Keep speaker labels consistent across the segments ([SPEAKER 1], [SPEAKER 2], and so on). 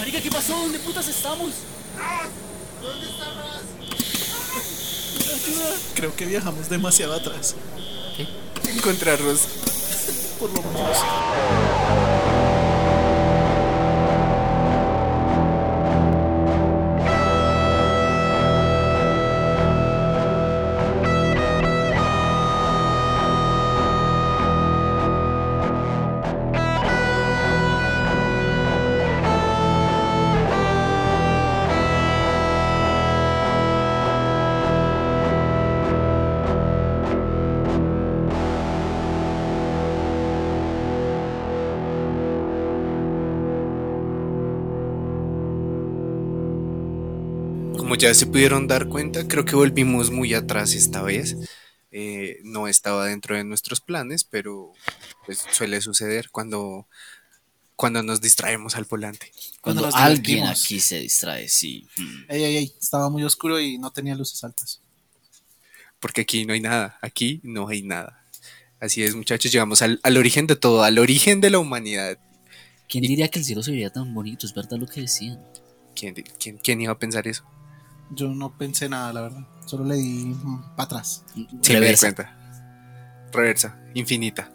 [SPEAKER 1] Marica, ¿qué pasó? ¿Dónde putas estamos?
[SPEAKER 2] ¿Dónde estamos?
[SPEAKER 3] Ayuda. Creo que viajamos demasiado atrás.
[SPEAKER 1] ¿Qué?
[SPEAKER 3] Encontrarnos. Por lo menos.
[SPEAKER 4] Ya se pudieron dar cuenta, creo que volvimos muy atrás esta vez. Eh, no estaba dentro de nuestros planes, pero pues suele suceder cuando, cuando nos distraemos al volante.
[SPEAKER 1] Cuando, alguien aquí se distrae, sí.
[SPEAKER 3] Ey, ey, ey. Estaba muy oscuro y no tenía luces altas.
[SPEAKER 4] Porque aquí no hay nada, aquí no hay nada. Así es, muchachos, llegamos al, al origen de todo, al origen de la humanidad.
[SPEAKER 1] ¿Quién diría que el cielo se veía tan bonito? Es verdad lo que decían.
[SPEAKER 4] ¿Quién, quién, quién iba a pensar eso?
[SPEAKER 3] Yo no pensé nada, la verdad. Solo le di para atrás.
[SPEAKER 4] Sí, me di
[SPEAKER 1] Reversa.
[SPEAKER 4] cuenta. Reversa, infinita.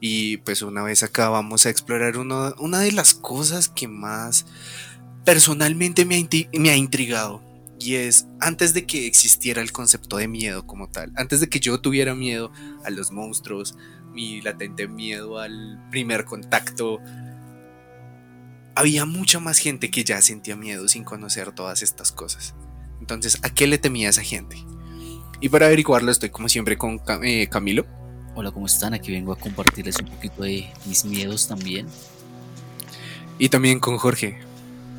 [SPEAKER 4] Y pues una vez acá vamos a explorar uno- una de las cosas que más personalmente me ha, me ha intrigado. Y es antes de que existiera el concepto de miedo como tal, antes de que yo tuviera miedo a los monstruos, mi latente miedo al primer contacto, había mucha más gente que ya sentía miedo sin conocer todas estas cosas. Entonces, ¿a qué le temía esa gente? Y para averiguarlo estoy como siempre con eh, Camilo.
[SPEAKER 1] Hola, ¿cómo están? Aquí vengo a compartirles un poquito de mis miedos también.
[SPEAKER 4] Y también con Jorge.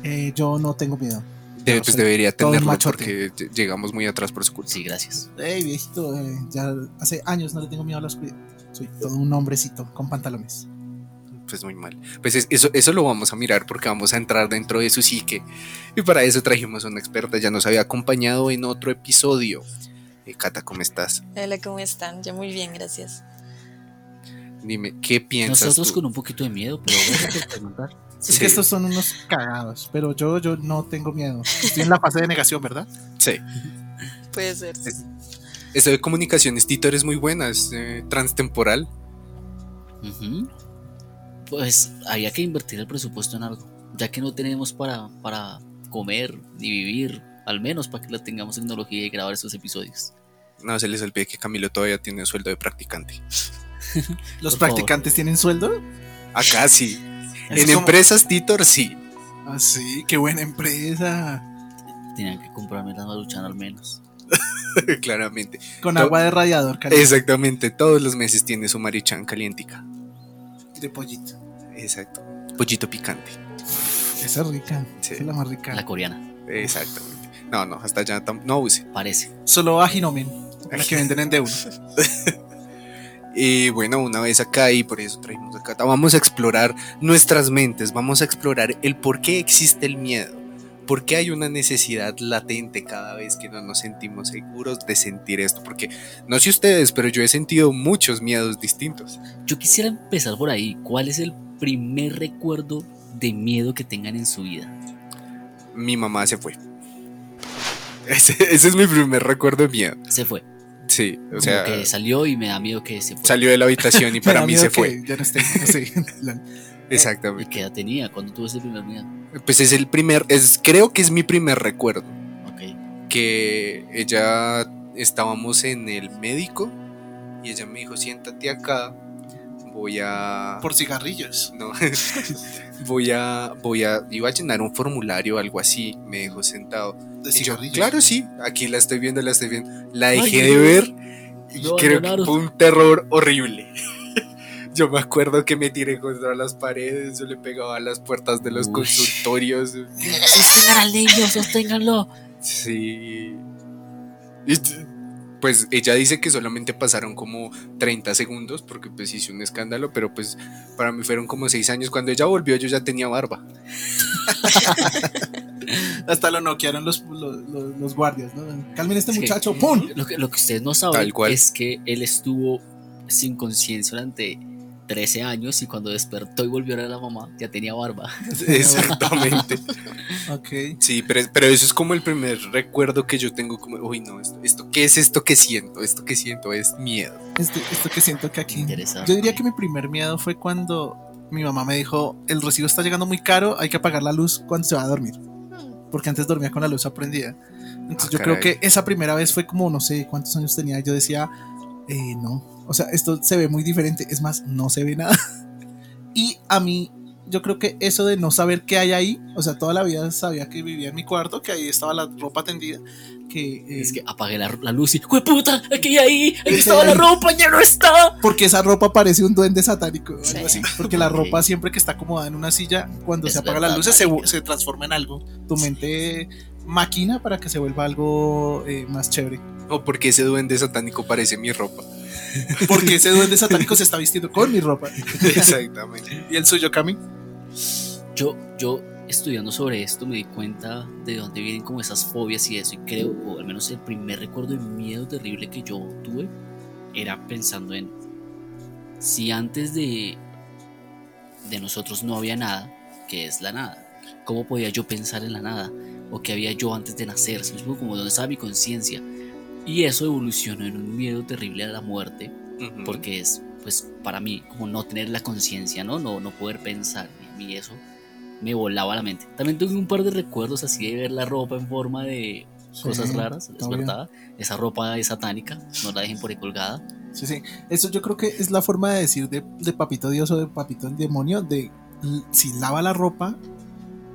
[SPEAKER 3] Eh, yo no tengo miedo.
[SPEAKER 4] De-
[SPEAKER 3] No,
[SPEAKER 4] pues
[SPEAKER 3] soy
[SPEAKER 4] debería tenerlo porque ll- llegamos muy atrás por su culpa.
[SPEAKER 1] Sí, gracias.
[SPEAKER 3] Ey, viejito, eh, ya hace años no le tengo miedo a la oscuridad. Soy todo un hombrecito con pantalones.
[SPEAKER 4] Pues muy mal. Pues es- eso, eso lo vamos a mirar porque vamos a entrar dentro de su psique. Y para eso trajimos a una experta. Ya nos había acompañado en otro episodio. Eh, Cata, ¿cómo estás?
[SPEAKER 5] Hola, ¿cómo están? Yo muy bien, gracias.
[SPEAKER 4] Dime, ¿qué piensas
[SPEAKER 1] Nosotros
[SPEAKER 4] tú?
[SPEAKER 1] con un poquito de miedo, pero preguntar.
[SPEAKER 3] Es que estos son unos cagados, pero yo, yo no tengo miedo. Estoy en la fase de negación, ¿verdad?
[SPEAKER 4] Sí.
[SPEAKER 5] Puede ser.
[SPEAKER 4] Es- Eso de comunicaciones, Titor, es muy buena. Es eh, transtemporal.
[SPEAKER 1] Ujú. Pues había que invertir el presupuesto en algo, ya que no tenemos para, para comer ni vivir, al menos para que la tengamos tecnología y grabar estos episodios.
[SPEAKER 4] No se les olvide que Camilo todavía tiene sueldo de practicante.
[SPEAKER 3] ¿Los
[SPEAKER 1] Por favor.
[SPEAKER 3] practicantes tienen sueldo?
[SPEAKER 4] Acá sí. En
[SPEAKER 3] como-
[SPEAKER 4] empresas Titor sí.
[SPEAKER 3] Ah, sí, qué buena empresa.
[SPEAKER 1] Tenían que comprarme la maruchan al menos.
[SPEAKER 4] Claramente.
[SPEAKER 3] Con agua de radiador caliente.
[SPEAKER 4] Exactamente. Todos los meses tiene su marichán calientica.
[SPEAKER 3] De pollito.
[SPEAKER 4] Exacto. Pollito picante.
[SPEAKER 3] Esa es rica.
[SPEAKER 4] Sí.
[SPEAKER 3] Esa es la más rica.
[SPEAKER 1] La coreana,
[SPEAKER 4] Exactamente. No, no, hasta allá no use.
[SPEAKER 1] parece.
[SPEAKER 3] Solo Aginomen. La que venden en D1.
[SPEAKER 4] Y bueno, una vez acá y por eso traímos acá, vamos a explorar nuestras mentes, vamos a explorar el por qué existe el miedo, por qué hay una necesidad latente cada vez que no nos sentimos seguros de sentir esto, porque no sé ustedes, pero yo he sentido muchos miedos distintos.
[SPEAKER 1] Yo quisiera empezar por ahí. ¿Cuál es el primer recuerdo de miedo que tengan en su vida?
[SPEAKER 4] Mi mamá se fue. Ese, ese es mi primer recuerdo de miedo.
[SPEAKER 1] Se fue.
[SPEAKER 4] Sí, o
[SPEAKER 1] Como
[SPEAKER 4] sea,
[SPEAKER 1] que salió y me da miedo que se fue.
[SPEAKER 4] salió de la habitación y para mí se
[SPEAKER 3] que
[SPEAKER 4] fue.
[SPEAKER 3] Ya no esté. no sé. La-
[SPEAKER 1] ¿Y
[SPEAKER 4] Exactamente.
[SPEAKER 1] qué edad tenía cuando tuve ese primer miedo?
[SPEAKER 4] Pues es el primer, es, creo que es mi primer recuerdo.
[SPEAKER 1] Ok.
[SPEAKER 4] que ella estábamos en el médico y ella me dijo siéntate acá voy a
[SPEAKER 3] Por cigarrillos.
[SPEAKER 4] no voy a voy a iba a llenar un formulario o algo así me dejó sentado
[SPEAKER 3] De
[SPEAKER 4] Y yo,
[SPEAKER 3] cigarrillos.
[SPEAKER 4] claro sí aquí la estoy viendo la estoy viendo la dejé de ver y creo que fue un terror horrible yo me acuerdo que me tiré contra las paredes yo le pegaba a las puertas de los
[SPEAKER 1] Uy.
[SPEAKER 4] consultorios
[SPEAKER 1] Sostengan al niño, sosténganlo.
[SPEAKER 4] Sí. Y Pues ella dice que solamente pasaron como 30 segundos porque pues hice un escándalo, pero pues para mí fueron como 6 años. Cuando ella volvió yo ya tenía barba.
[SPEAKER 3] Hasta lo noquearon los, los, los- los guardias, ¿no? Calmen a este muchacho. ¡Pum!
[SPEAKER 1] Lo que, lo que ustedes no saben
[SPEAKER 4] Tal cual.
[SPEAKER 1] es que él estuvo sin conciencia durante 13 años y cuando despertó y volvió a ver a la mamá ya tenía barba.
[SPEAKER 4] Exactamente.
[SPEAKER 3] Ok.
[SPEAKER 4] Sí, pero, pero eso es como el primer recuerdo que yo tengo como, uy, no, esto, esto, ¿qué es esto que siento? Esto que siento es miedo.
[SPEAKER 3] Esto, esto que siento que aquí.
[SPEAKER 1] Interesante.
[SPEAKER 3] Yo diría que mi primer miedo fue cuando mi mamá me dijo: el recibo está llegando muy caro, hay que apagar la luz cuando se va a dormir. Porque antes dormía con la luz prendida. Entonces
[SPEAKER 4] Ah,
[SPEAKER 3] yo creo que esa primera vez fue como, no sé cuántos años tenía. Yo decía, eh, no. O sea, esto se ve muy diferente. Es más, no se ve nada. Y a mí, yo creo que eso de no saber qué hay ahí, o sea, toda la vida sabía que vivía en mi cuarto, que ahí estaba la ropa tendida, que... eh,
[SPEAKER 1] Es que apagué la, la luz y, ¡Jue puta! ¡Aquí ahí! ¡Ahí
[SPEAKER 3] Ese
[SPEAKER 1] estaba la ropa! ¡Ya no está!
[SPEAKER 3] Porque esa ropa parece un duende satánico o algo
[SPEAKER 5] Sí.
[SPEAKER 3] así. Porque la ropa siempre que está acomodada en una silla, cuando
[SPEAKER 1] Es
[SPEAKER 3] se apagan
[SPEAKER 1] verdad,
[SPEAKER 3] las luces, se, se transforma en algo. Tu mente máquina para que se vuelva algo eh, más chévere.
[SPEAKER 4] O porque ese duende satánico parece mi ropa.
[SPEAKER 3] Porque ese duende satánico se está vistiendo con mi ropa.
[SPEAKER 4] Exactamente.
[SPEAKER 3] ¿Y el suyo, Cami?
[SPEAKER 1] Yo, yo estudiando sobre esto me di cuenta de dónde vienen como esas fobias y eso y creo, o al menos el primer recuerdo de miedo terrible que yo tuve era pensando en si antes de, de nosotros no había nada, ¿qué es la nada? ¿Cómo podía yo pensar en la nada? ¿O qué había yo antes de nacer? Como dónde estaba mi conciencia. Y eso evolucionó en un miedo terrible a la muerte, porque es, pues, para mí, como no tener la conciencia, ¿no? ¿no? No poder pensar. Y eso me volaba la mente. También tuve un par de recuerdos así de ver la ropa en forma de cosas
[SPEAKER 3] Sí,
[SPEAKER 1] raras, verdad. Esa ropa es satánica, no la dejen por ahí colgada.
[SPEAKER 3] Sí, sí. Eso yo creo que es la forma de decir de, de papito Dios o de papito el demonio, de si lava la ropa,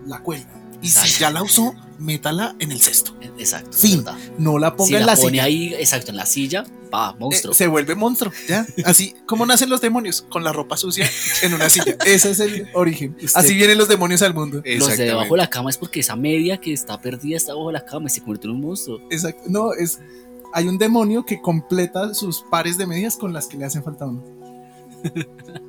[SPEAKER 3] la cuelga. Y si ya la usó, métala en el cesto.
[SPEAKER 1] Eh, Exacto,
[SPEAKER 3] Fin.
[SPEAKER 1] verdad.
[SPEAKER 3] No la ponga
[SPEAKER 1] Si
[SPEAKER 3] en
[SPEAKER 1] la
[SPEAKER 3] la
[SPEAKER 1] pone
[SPEAKER 3] silla.
[SPEAKER 1] ahí, exacto, en la silla, va, monstruo.
[SPEAKER 3] Eh, se vuelve monstruo, ¿ya? Así como nacen los demonios, con la ropa sucia en una silla. Ese es el origen.
[SPEAKER 1] Usted-
[SPEAKER 3] Así vienen los demonios al mundo.
[SPEAKER 1] Los de debajo de la cama es porque esa media que está perdida está bajo la cama y se convierte en un monstruo.
[SPEAKER 3] Exacto. No, es. Hay un demonio que completa sus pares de medias con las que le hacen falta a uno.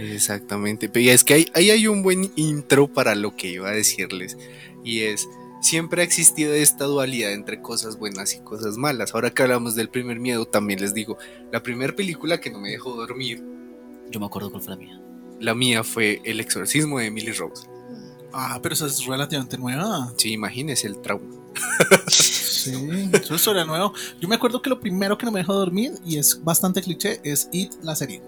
[SPEAKER 4] Exactamente. Pero es que ahí, ahí hay un buen intro para lo que iba a decirles. Y es, siempre ha existido esta dualidad entre cosas buenas y cosas malas. Ahora que hablamos del primer miedo, también les digo, la primera película que no me dejó dormir,
[SPEAKER 1] Yo me acuerdo cuál fue la mía.
[SPEAKER 4] la mía fue El exorcismo de Emily Rose.
[SPEAKER 3] Ah, pero esa es relativamente nueva.
[SPEAKER 4] Sí, imagínese el trauma.
[SPEAKER 3] Sí, eso es sobre nuevo. Yo me acuerdo que lo primero que no me dejó dormir, y es bastante cliché, es It, la serie.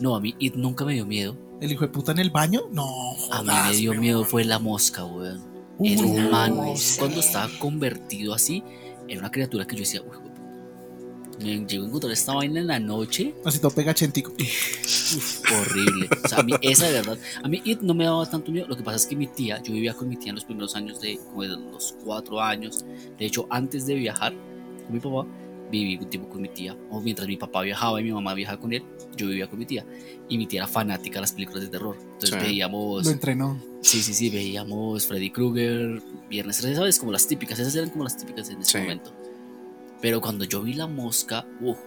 [SPEAKER 1] No, a mí It nunca me dio miedo.
[SPEAKER 3] El hijo de puta en el baño, no.
[SPEAKER 1] A mí
[SPEAKER 3] jodas,
[SPEAKER 1] me dio miedo fue la mosca, weón.
[SPEAKER 3] Uy,
[SPEAKER 1] Era un
[SPEAKER 3] no,
[SPEAKER 1] man cuando estaba convertido así, era una criatura que yo decía, uy, me llegó a encontrar esta vaina en la noche,
[SPEAKER 3] Así todo pegachentico.
[SPEAKER 1] uf, horrible. O sea, a mí, esa de verdad, a mí It no me daba tanto miedo. Lo que pasa es que mi tía, yo vivía con mi tía en los primeros años de, como de los cuatro años. De hecho, antes de viajar con mi papá, viví un tiempo con mi tía. O mientras mi papá viajaba y mi mamá viajaba con él, yo vivía con mi tía. Y mi tía era fanática de las películas de terror. Entonces
[SPEAKER 4] Sí.
[SPEAKER 1] veíamos.
[SPEAKER 3] Lo entrenó.
[SPEAKER 1] Sí, sí, sí, veíamos Freddy Krueger, Viernes 13, ¿sabes? Como las típicas, esas eran como las típicas en ese
[SPEAKER 4] Sí.
[SPEAKER 1] momento. Pero cuando yo vi la mosca, uff,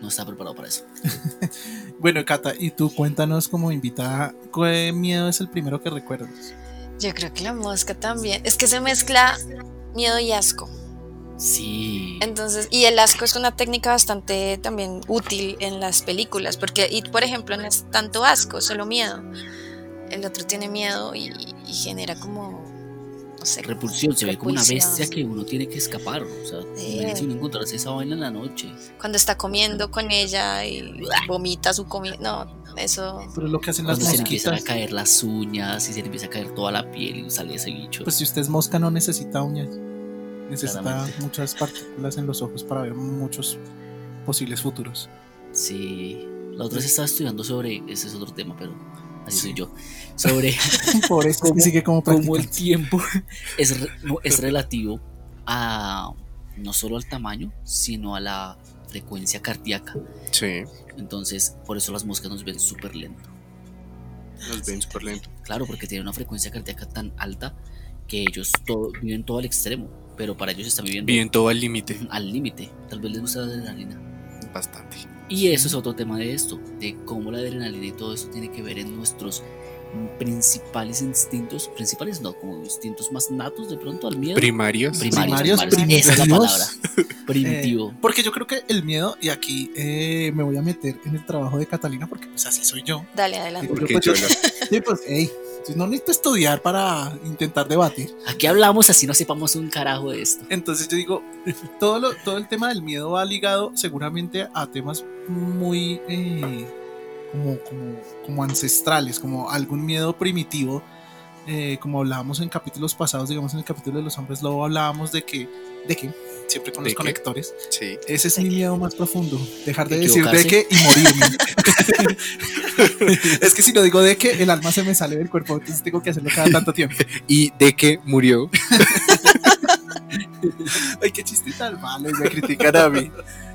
[SPEAKER 1] no estaba preparado para eso.
[SPEAKER 3] Bueno, Cata, y tú cuéntanos como invitada, ¿qué miedo es el primero que recuerdas?
[SPEAKER 5] Yo creo que la mosca también. Es que se mezcla miedo y asco.
[SPEAKER 1] Sí.
[SPEAKER 5] Entonces, y el asco es una técnica bastante también útil en las películas, porque It, por ejemplo, no es tanto asco, solo miedo. El otro tiene miedo y, y genera como, no sé.
[SPEAKER 1] Repulsión, se ve como una
[SPEAKER 5] repulsión.
[SPEAKER 1] bestia que uno tiene que escapar. O sea,
[SPEAKER 5] Sí.
[SPEAKER 1] uno encontrarse esa vaina en la noche.
[SPEAKER 5] Cuando está comiendo con ella y vomita su comida. No, eso.
[SPEAKER 3] Pero es lo que hacen las
[SPEAKER 1] Cuando se le empiezan a
[SPEAKER 3] mosquitas.
[SPEAKER 1] caer las uñas y se le empieza a caer toda la piel y sale ese bicho.
[SPEAKER 3] Pues si usted es mosca no necesita uñas. Necesita
[SPEAKER 1] Claramente.
[SPEAKER 3] muchas partículas en los ojos para ver muchos posibles futuros.
[SPEAKER 1] Sí. La otra vez estaba estudiando sobre, ese es otro tema, pero así
[SPEAKER 3] Sí.
[SPEAKER 1] soy yo. Sobre
[SPEAKER 3] Por eso es que sigue como
[SPEAKER 1] cómo el tiempo es, no, es relativo a no solo al tamaño, sino a la frecuencia cardíaca.
[SPEAKER 4] Sí,
[SPEAKER 1] Entonces, por eso las moscas nos ven súper lento.
[SPEAKER 4] nos ven súper lento.
[SPEAKER 1] Claro, porque tienen una frecuencia cardíaca tan alta que ellos todo, viven todo al extremo, pero para ellos están viviendo
[SPEAKER 4] Bien todo al límite.
[SPEAKER 1] al límite. Tal vez les gusta la adrenalina.
[SPEAKER 4] Bastante.
[SPEAKER 1] Y eso es otro tema de esto, de cómo la adrenalina y todo eso tiene que ver en nuestros principales instintos, principales no, como instintos más natos de pronto al miedo.
[SPEAKER 4] Primarios.
[SPEAKER 1] primarios,
[SPEAKER 3] Primarios,
[SPEAKER 1] primarios, esa es la palabra. Primitivo.
[SPEAKER 3] Eh, porque yo creo que el miedo, y aquí eh, me voy a meter en el trabajo de Catalina, porque pues así soy yo.
[SPEAKER 5] Dale, adelante.
[SPEAKER 3] Digo,
[SPEAKER 4] Porque
[SPEAKER 3] yo, pues,
[SPEAKER 4] yo
[SPEAKER 3] yo- sí, pues, ey, no necesito estudiar para intentar debatir.
[SPEAKER 1] Aquí hablamos así no sepamos un carajo de esto.
[SPEAKER 3] Entonces yo digo, todo, lo- todo el tema del miedo va ligado seguramente a temas muy eh, como, como, como ancestrales, como algún miedo primitivo. eh, como hablábamos en capítulos pasados, digamos en el capítulo de los hombres lobo, hablábamos de que, de que, siempre con
[SPEAKER 4] ¿De
[SPEAKER 3] los
[SPEAKER 4] qué?
[SPEAKER 3] conectores,
[SPEAKER 4] Sí.
[SPEAKER 3] ese es
[SPEAKER 5] ¿De
[SPEAKER 3] mi
[SPEAKER 5] qué?
[SPEAKER 3] miedo más profundo, dejar de decir de que y morirme. es que si lo digo de que, el alma se me sale del cuerpo, entonces tengo que hacerlo cada tanto tiempo.
[SPEAKER 4] Y de que murió.
[SPEAKER 3] Ay, qué chiste tan malo, y me critican a mí.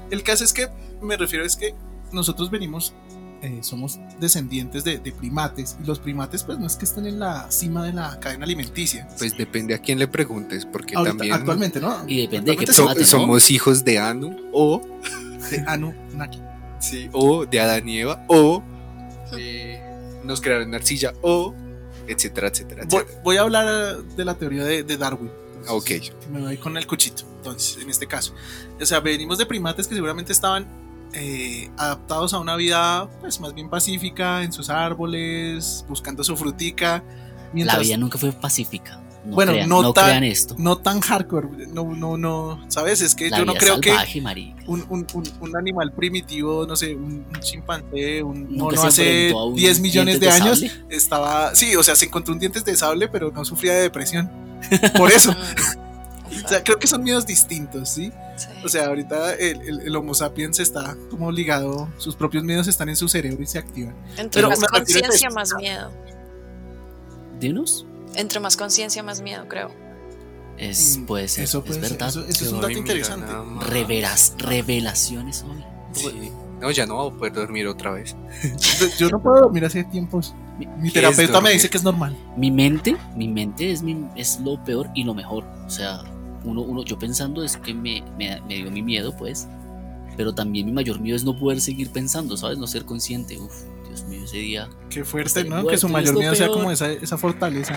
[SPEAKER 3] El caso es que me refiero es que nosotros venimos, eh, somos descendientes de, de primates, y los primates pues no es que estén en la cima de la cadena alimenticia.
[SPEAKER 4] Pues depende a quién le preguntes, porque
[SPEAKER 3] Ahorita,
[SPEAKER 4] también
[SPEAKER 3] actualmente, ¿no?
[SPEAKER 1] Y depende de qué
[SPEAKER 4] so-
[SPEAKER 1] primate, ¿no?
[SPEAKER 4] somos hijos de Anu o,
[SPEAKER 3] de Anunnaki.
[SPEAKER 4] sí, o de Adán y Eva o eh, nos crearon en arcilla o etcétera, etcétera,
[SPEAKER 3] Voy,
[SPEAKER 4] etcétera.
[SPEAKER 3] voy a hablar de la teoría de, de Darwin.
[SPEAKER 4] Ok.
[SPEAKER 3] Me voy con el cuchito, entonces, en este caso. O sea, venimos de primates que seguramente estaban eh, adaptados a una vida pues más bien pacífica en sus árboles, buscando su frutica.
[SPEAKER 1] La vida nunca fue pacífica. No
[SPEAKER 3] Bueno,
[SPEAKER 1] crean,
[SPEAKER 3] no
[SPEAKER 1] no
[SPEAKER 3] tan-
[SPEAKER 1] crean esto.
[SPEAKER 3] no tan hardcore, no, no, no, ¿sabes? Es que
[SPEAKER 1] La
[SPEAKER 3] yo no creo que
[SPEAKER 1] salvaje,
[SPEAKER 3] un, un, un, un animal primitivo, no sé, un, chimpancé, un mono hace
[SPEAKER 1] enfrentó a un
[SPEAKER 3] 10 millones de años, estaba, sí, o sea, se encontró un dientes de sable, pero no sufría de depresión. Por eso, o sea, creo que son miedos distintos, ¿sí?
[SPEAKER 5] sí.
[SPEAKER 3] O sea, ahorita el, el, el Homo sapiens está como ligado, sus propios miedos están en su cerebro y se activan.
[SPEAKER 5] Entre
[SPEAKER 3] pero
[SPEAKER 5] más conciencia, más miedo.
[SPEAKER 1] Dinos.
[SPEAKER 5] Entre más conciencia, más miedo, creo.
[SPEAKER 1] Es,
[SPEAKER 3] Mm,
[SPEAKER 1] puede ser,
[SPEAKER 3] eso
[SPEAKER 1] es
[SPEAKER 3] ser,
[SPEAKER 1] verdad.
[SPEAKER 3] eso- eso es un dato
[SPEAKER 4] mira,
[SPEAKER 3] interesante.
[SPEAKER 1] Reveras, revelaciones hoy.
[SPEAKER 4] Sí. No, ya no voy a poder dormir otra vez.
[SPEAKER 3] Yo no puedo dormir hace tiempos. Mi
[SPEAKER 4] ¿Qué es
[SPEAKER 3] terapeuta me dice que es normal.
[SPEAKER 1] Mi mente, mi mente es, mi, es lo peor y lo mejor. O sea, uno, uno, yo pensando es que me, me, me dio mi miedo, pues. Pero también mi mayor miedo es no poder seguir pensando, ¿sabes? No ser consciente. Uf, Dios mío, ese día.
[SPEAKER 3] Qué fuerte, ¿no?
[SPEAKER 1] muerto
[SPEAKER 3] Que su mayor miedo sea como esa, esa fortaleza.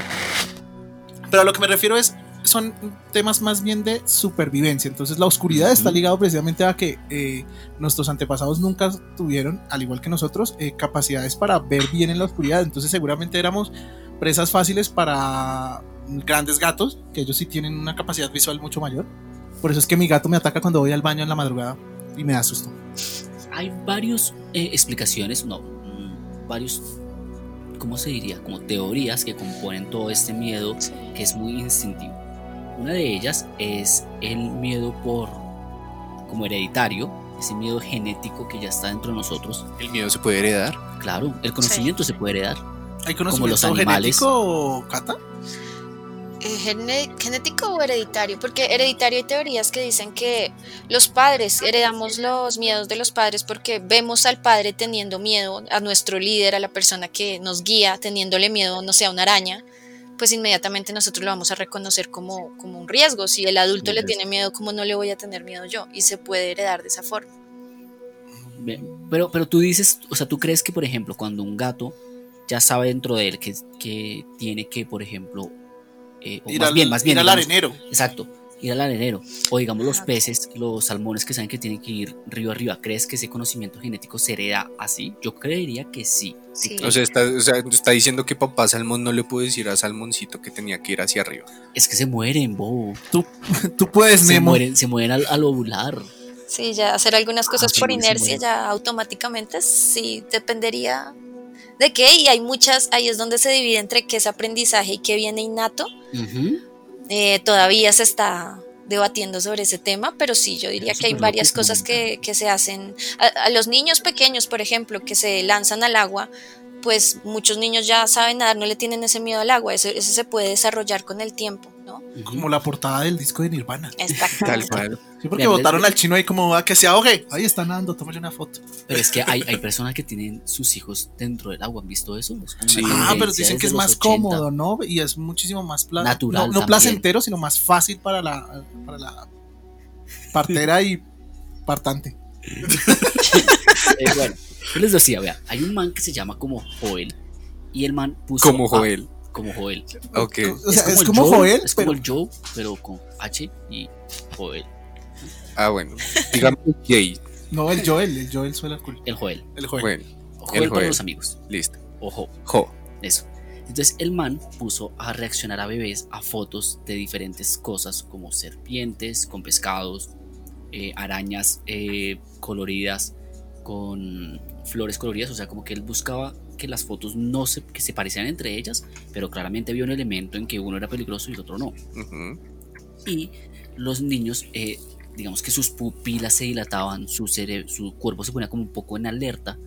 [SPEAKER 3] Pero a lo que me refiero es, son temas más bien de supervivencia. Entonces la oscuridad está
[SPEAKER 1] Ujú.
[SPEAKER 3] ligado precisamente a que eh, nuestros antepasados nunca tuvieron, al igual que nosotros, eh, capacidades para ver bien en la oscuridad. Entonces seguramente éramos presas fáciles para grandes gatos, que ellos sí tienen una capacidad visual mucho mayor. Por eso es que mi gato me ataca cuando voy al baño en la madrugada y me da susto.
[SPEAKER 1] Hay varias explicaciones, no, varios, ¿cómo se diría? Como teorías que componen todo este miedo que es muy instintivo. Una de ellas es el miedo por, como hereditario, ese miedo genético que ya está dentro de nosotros.
[SPEAKER 4] El miedo se puede heredar.
[SPEAKER 1] Claro, el conocimiento se puede heredar.
[SPEAKER 3] ¿Hay
[SPEAKER 1] los
[SPEAKER 3] conocimiento
[SPEAKER 1] animales.
[SPEAKER 3] genético, Cata?
[SPEAKER 5] Eh, ¿Genético o hereditario? Porque hereditario hay teorías que dicen que los padres heredamos los miedos de los padres porque vemos al padre teniendo miedo a nuestro líder, a la persona que nos guía, teniéndole miedo, no sé, a una araña, pues inmediatamente nosotros lo vamos a reconocer como, como un riesgo. Si el adulto le tiene miedo, ¿cómo no le voy a tener miedo yo? Y se puede heredar de esa forma.
[SPEAKER 1] Pero, pero tú dices, o sea, tú crees que, por ejemplo, cuando un gato ya sabe dentro de él que, que tiene que, por ejemplo, eh, o
[SPEAKER 3] Ir
[SPEAKER 1] más
[SPEAKER 3] al,
[SPEAKER 1] bien, más bien,
[SPEAKER 3] ir al arenero.
[SPEAKER 1] exacto, ir al arenero, o digamos los
[SPEAKER 5] Ajá.
[SPEAKER 1] peces, los salmones que saben que tienen que ir río arriba, ¿crees que ese conocimiento genético se hereda así? Yo creería que sí. ¿Tú
[SPEAKER 5] Sí.
[SPEAKER 4] O sea, está, o sea, está diciendo que papá Salmón no le pudo decir a Salmoncito que tenía que ir hacia arriba.
[SPEAKER 1] es que se mueren, bobo.
[SPEAKER 3] Tú, tú puedes,
[SPEAKER 1] Se
[SPEAKER 3] Memo.
[SPEAKER 1] mueren, se mueren al, al ovular.
[SPEAKER 5] Sí, ya hacer algunas cosas
[SPEAKER 1] Ah, sí,
[SPEAKER 5] por inercia ya automáticamente sí dependería de qué y hay muchas, ahí es donde se divide entre qué es aprendizaje y qué viene innato.
[SPEAKER 1] Ujú.
[SPEAKER 5] Eh, todavía se está debatiendo sobre ese tema, pero sí, yo diría que hay varias cosas que, que se hacen. A, a los niños pequeños, por ejemplo, que se lanzan al agua, pues muchos niños ya saben nadar, no le tienen ese miedo al agua, ese, ese se puede desarrollar con el tiempo,
[SPEAKER 3] Como la portada del disco de Nirvana.
[SPEAKER 4] Tal
[SPEAKER 5] Exactamente.
[SPEAKER 4] cual.
[SPEAKER 3] Sí, porque
[SPEAKER 1] Vean,
[SPEAKER 3] votaron
[SPEAKER 1] les-
[SPEAKER 3] al chino ahí como a que se ahogue. Ahí está nadando, tómale una foto.
[SPEAKER 1] Pero es que hay, hay personas que tienen sus hijos dentro del agua, ¿han visto eso?
[SPEAKER 4] Sí.
[SPEAKER 3] Ah, pero dicen que es más
[SPEAKER 1] 80.
[SPEAKER 3] cómodo, ¿no? Y es muchísimo más pla-
[SPEAKER 1] Natural
[SPEAKER 3] No, placentero, sino más fácil para la, para la partera y partante.
[SPEAKER 1] Eh, bueno, yo les decía, vea, hay un man que se llama como Joel, Y el man puso.
[SPEAKER 4] Como
[SPEAKER 1] a-
[SPEAKER 4] Joel.
[SPEAKER 1] Como Joel.
[SPEAKER 4] Ok.
[SPEAKER 3] O sea, es
[SPEAKER 1] el
[SPEAKER 3] como Joel,
[SPEAKER 1] Es
[SPEAKER 3] pero
[SPEAKER 1] como el Joe, pero con H y Joel.
[SPEAKER 4] Ah, bueno. Digamos Jay.
[SPEAKER 3] no el Joel, el Joel suena cool.
[SPEAKER 1] El Joel.
[SPEAKER 3] El Joel.
[SPEAKER 4] Bueno,
[SPEAKER 1] Joel para
[SPEAKER 4] Joel.
[SPEAKER 1] los amigos.
[SPEAKER 4] listo.
[SPEAKER 1] Ojo,
[SPEAKER 4] Jo.
[SPEAKER 1] eso. Entonces el man puso a reaccionar a bebés a fotos de diferentes cosas como serpientes con pescados, eh, arañas eh, coloridas con flores coloridas, o sea, como que él buscaba que las fotos no se, que se parecieran entre ellas, pero claramente había un elemento en que uno era peligroso y el otro no. Y los niños, eh, digamos que sus pupilas se dilataban, su, su cuerpo se ponía como un poco en alerta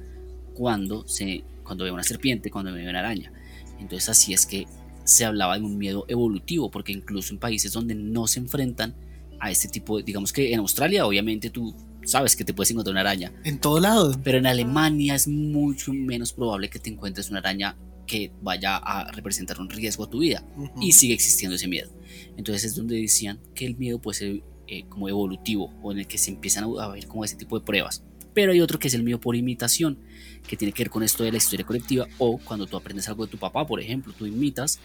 [SPEAKER 1] cuando, se, cuando veía una serpiente, cuando veía una araña. Entonces así es que se hablaba de un miedo evolutivo, porque incluso en países donde no se enfrentan a este tipo, de, digamos que en Australia obviamente tú sabes que te puedes encontrar una araña,
[SPEAKER 3] En todo lado.
[SPEAKER 1] pero en Alemania es mucho menos probable que te encuentres una araña que vaya a representar un riesgo a tu vida y sigue existiendo ese miedo. Entonces es donde decían que el miedo puede ser eh, como evolutivo o en el que se empiezan a, ver como ese tipo de pruebas. Pero hay otro que es el miedo por imitación, que tiene que ver con esto de la historia colectiva o cuando tú aprendes algo de tu papá, por ejemplo, tú imitas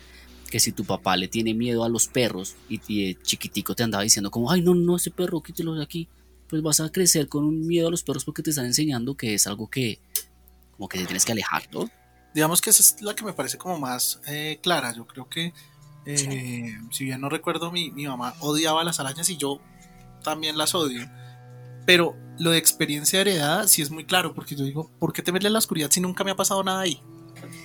[SPEAKER 1] que si tu papá le tiene miedo a los perros y, y chiquitico te andaba diciendo como, ay no, no, ese perro, quítelo de aquí, pues vas a crecer con un miedo a los perros porque te están enseñando que es algo que como que te tienes que alejar, ¿no?
[SPEAKER 3] Digamos que esa es la que me parece como más eh, clara. Yo creo que, eh, si bien no recuerdo, mi, mi mamá odiaba las arañas y yo también las odio. Pero lo de experiencia heredada sí es muy claro, porque yo digo, ¿por qué temerle a la oscuridad si nunca me ha pasado nada ahí?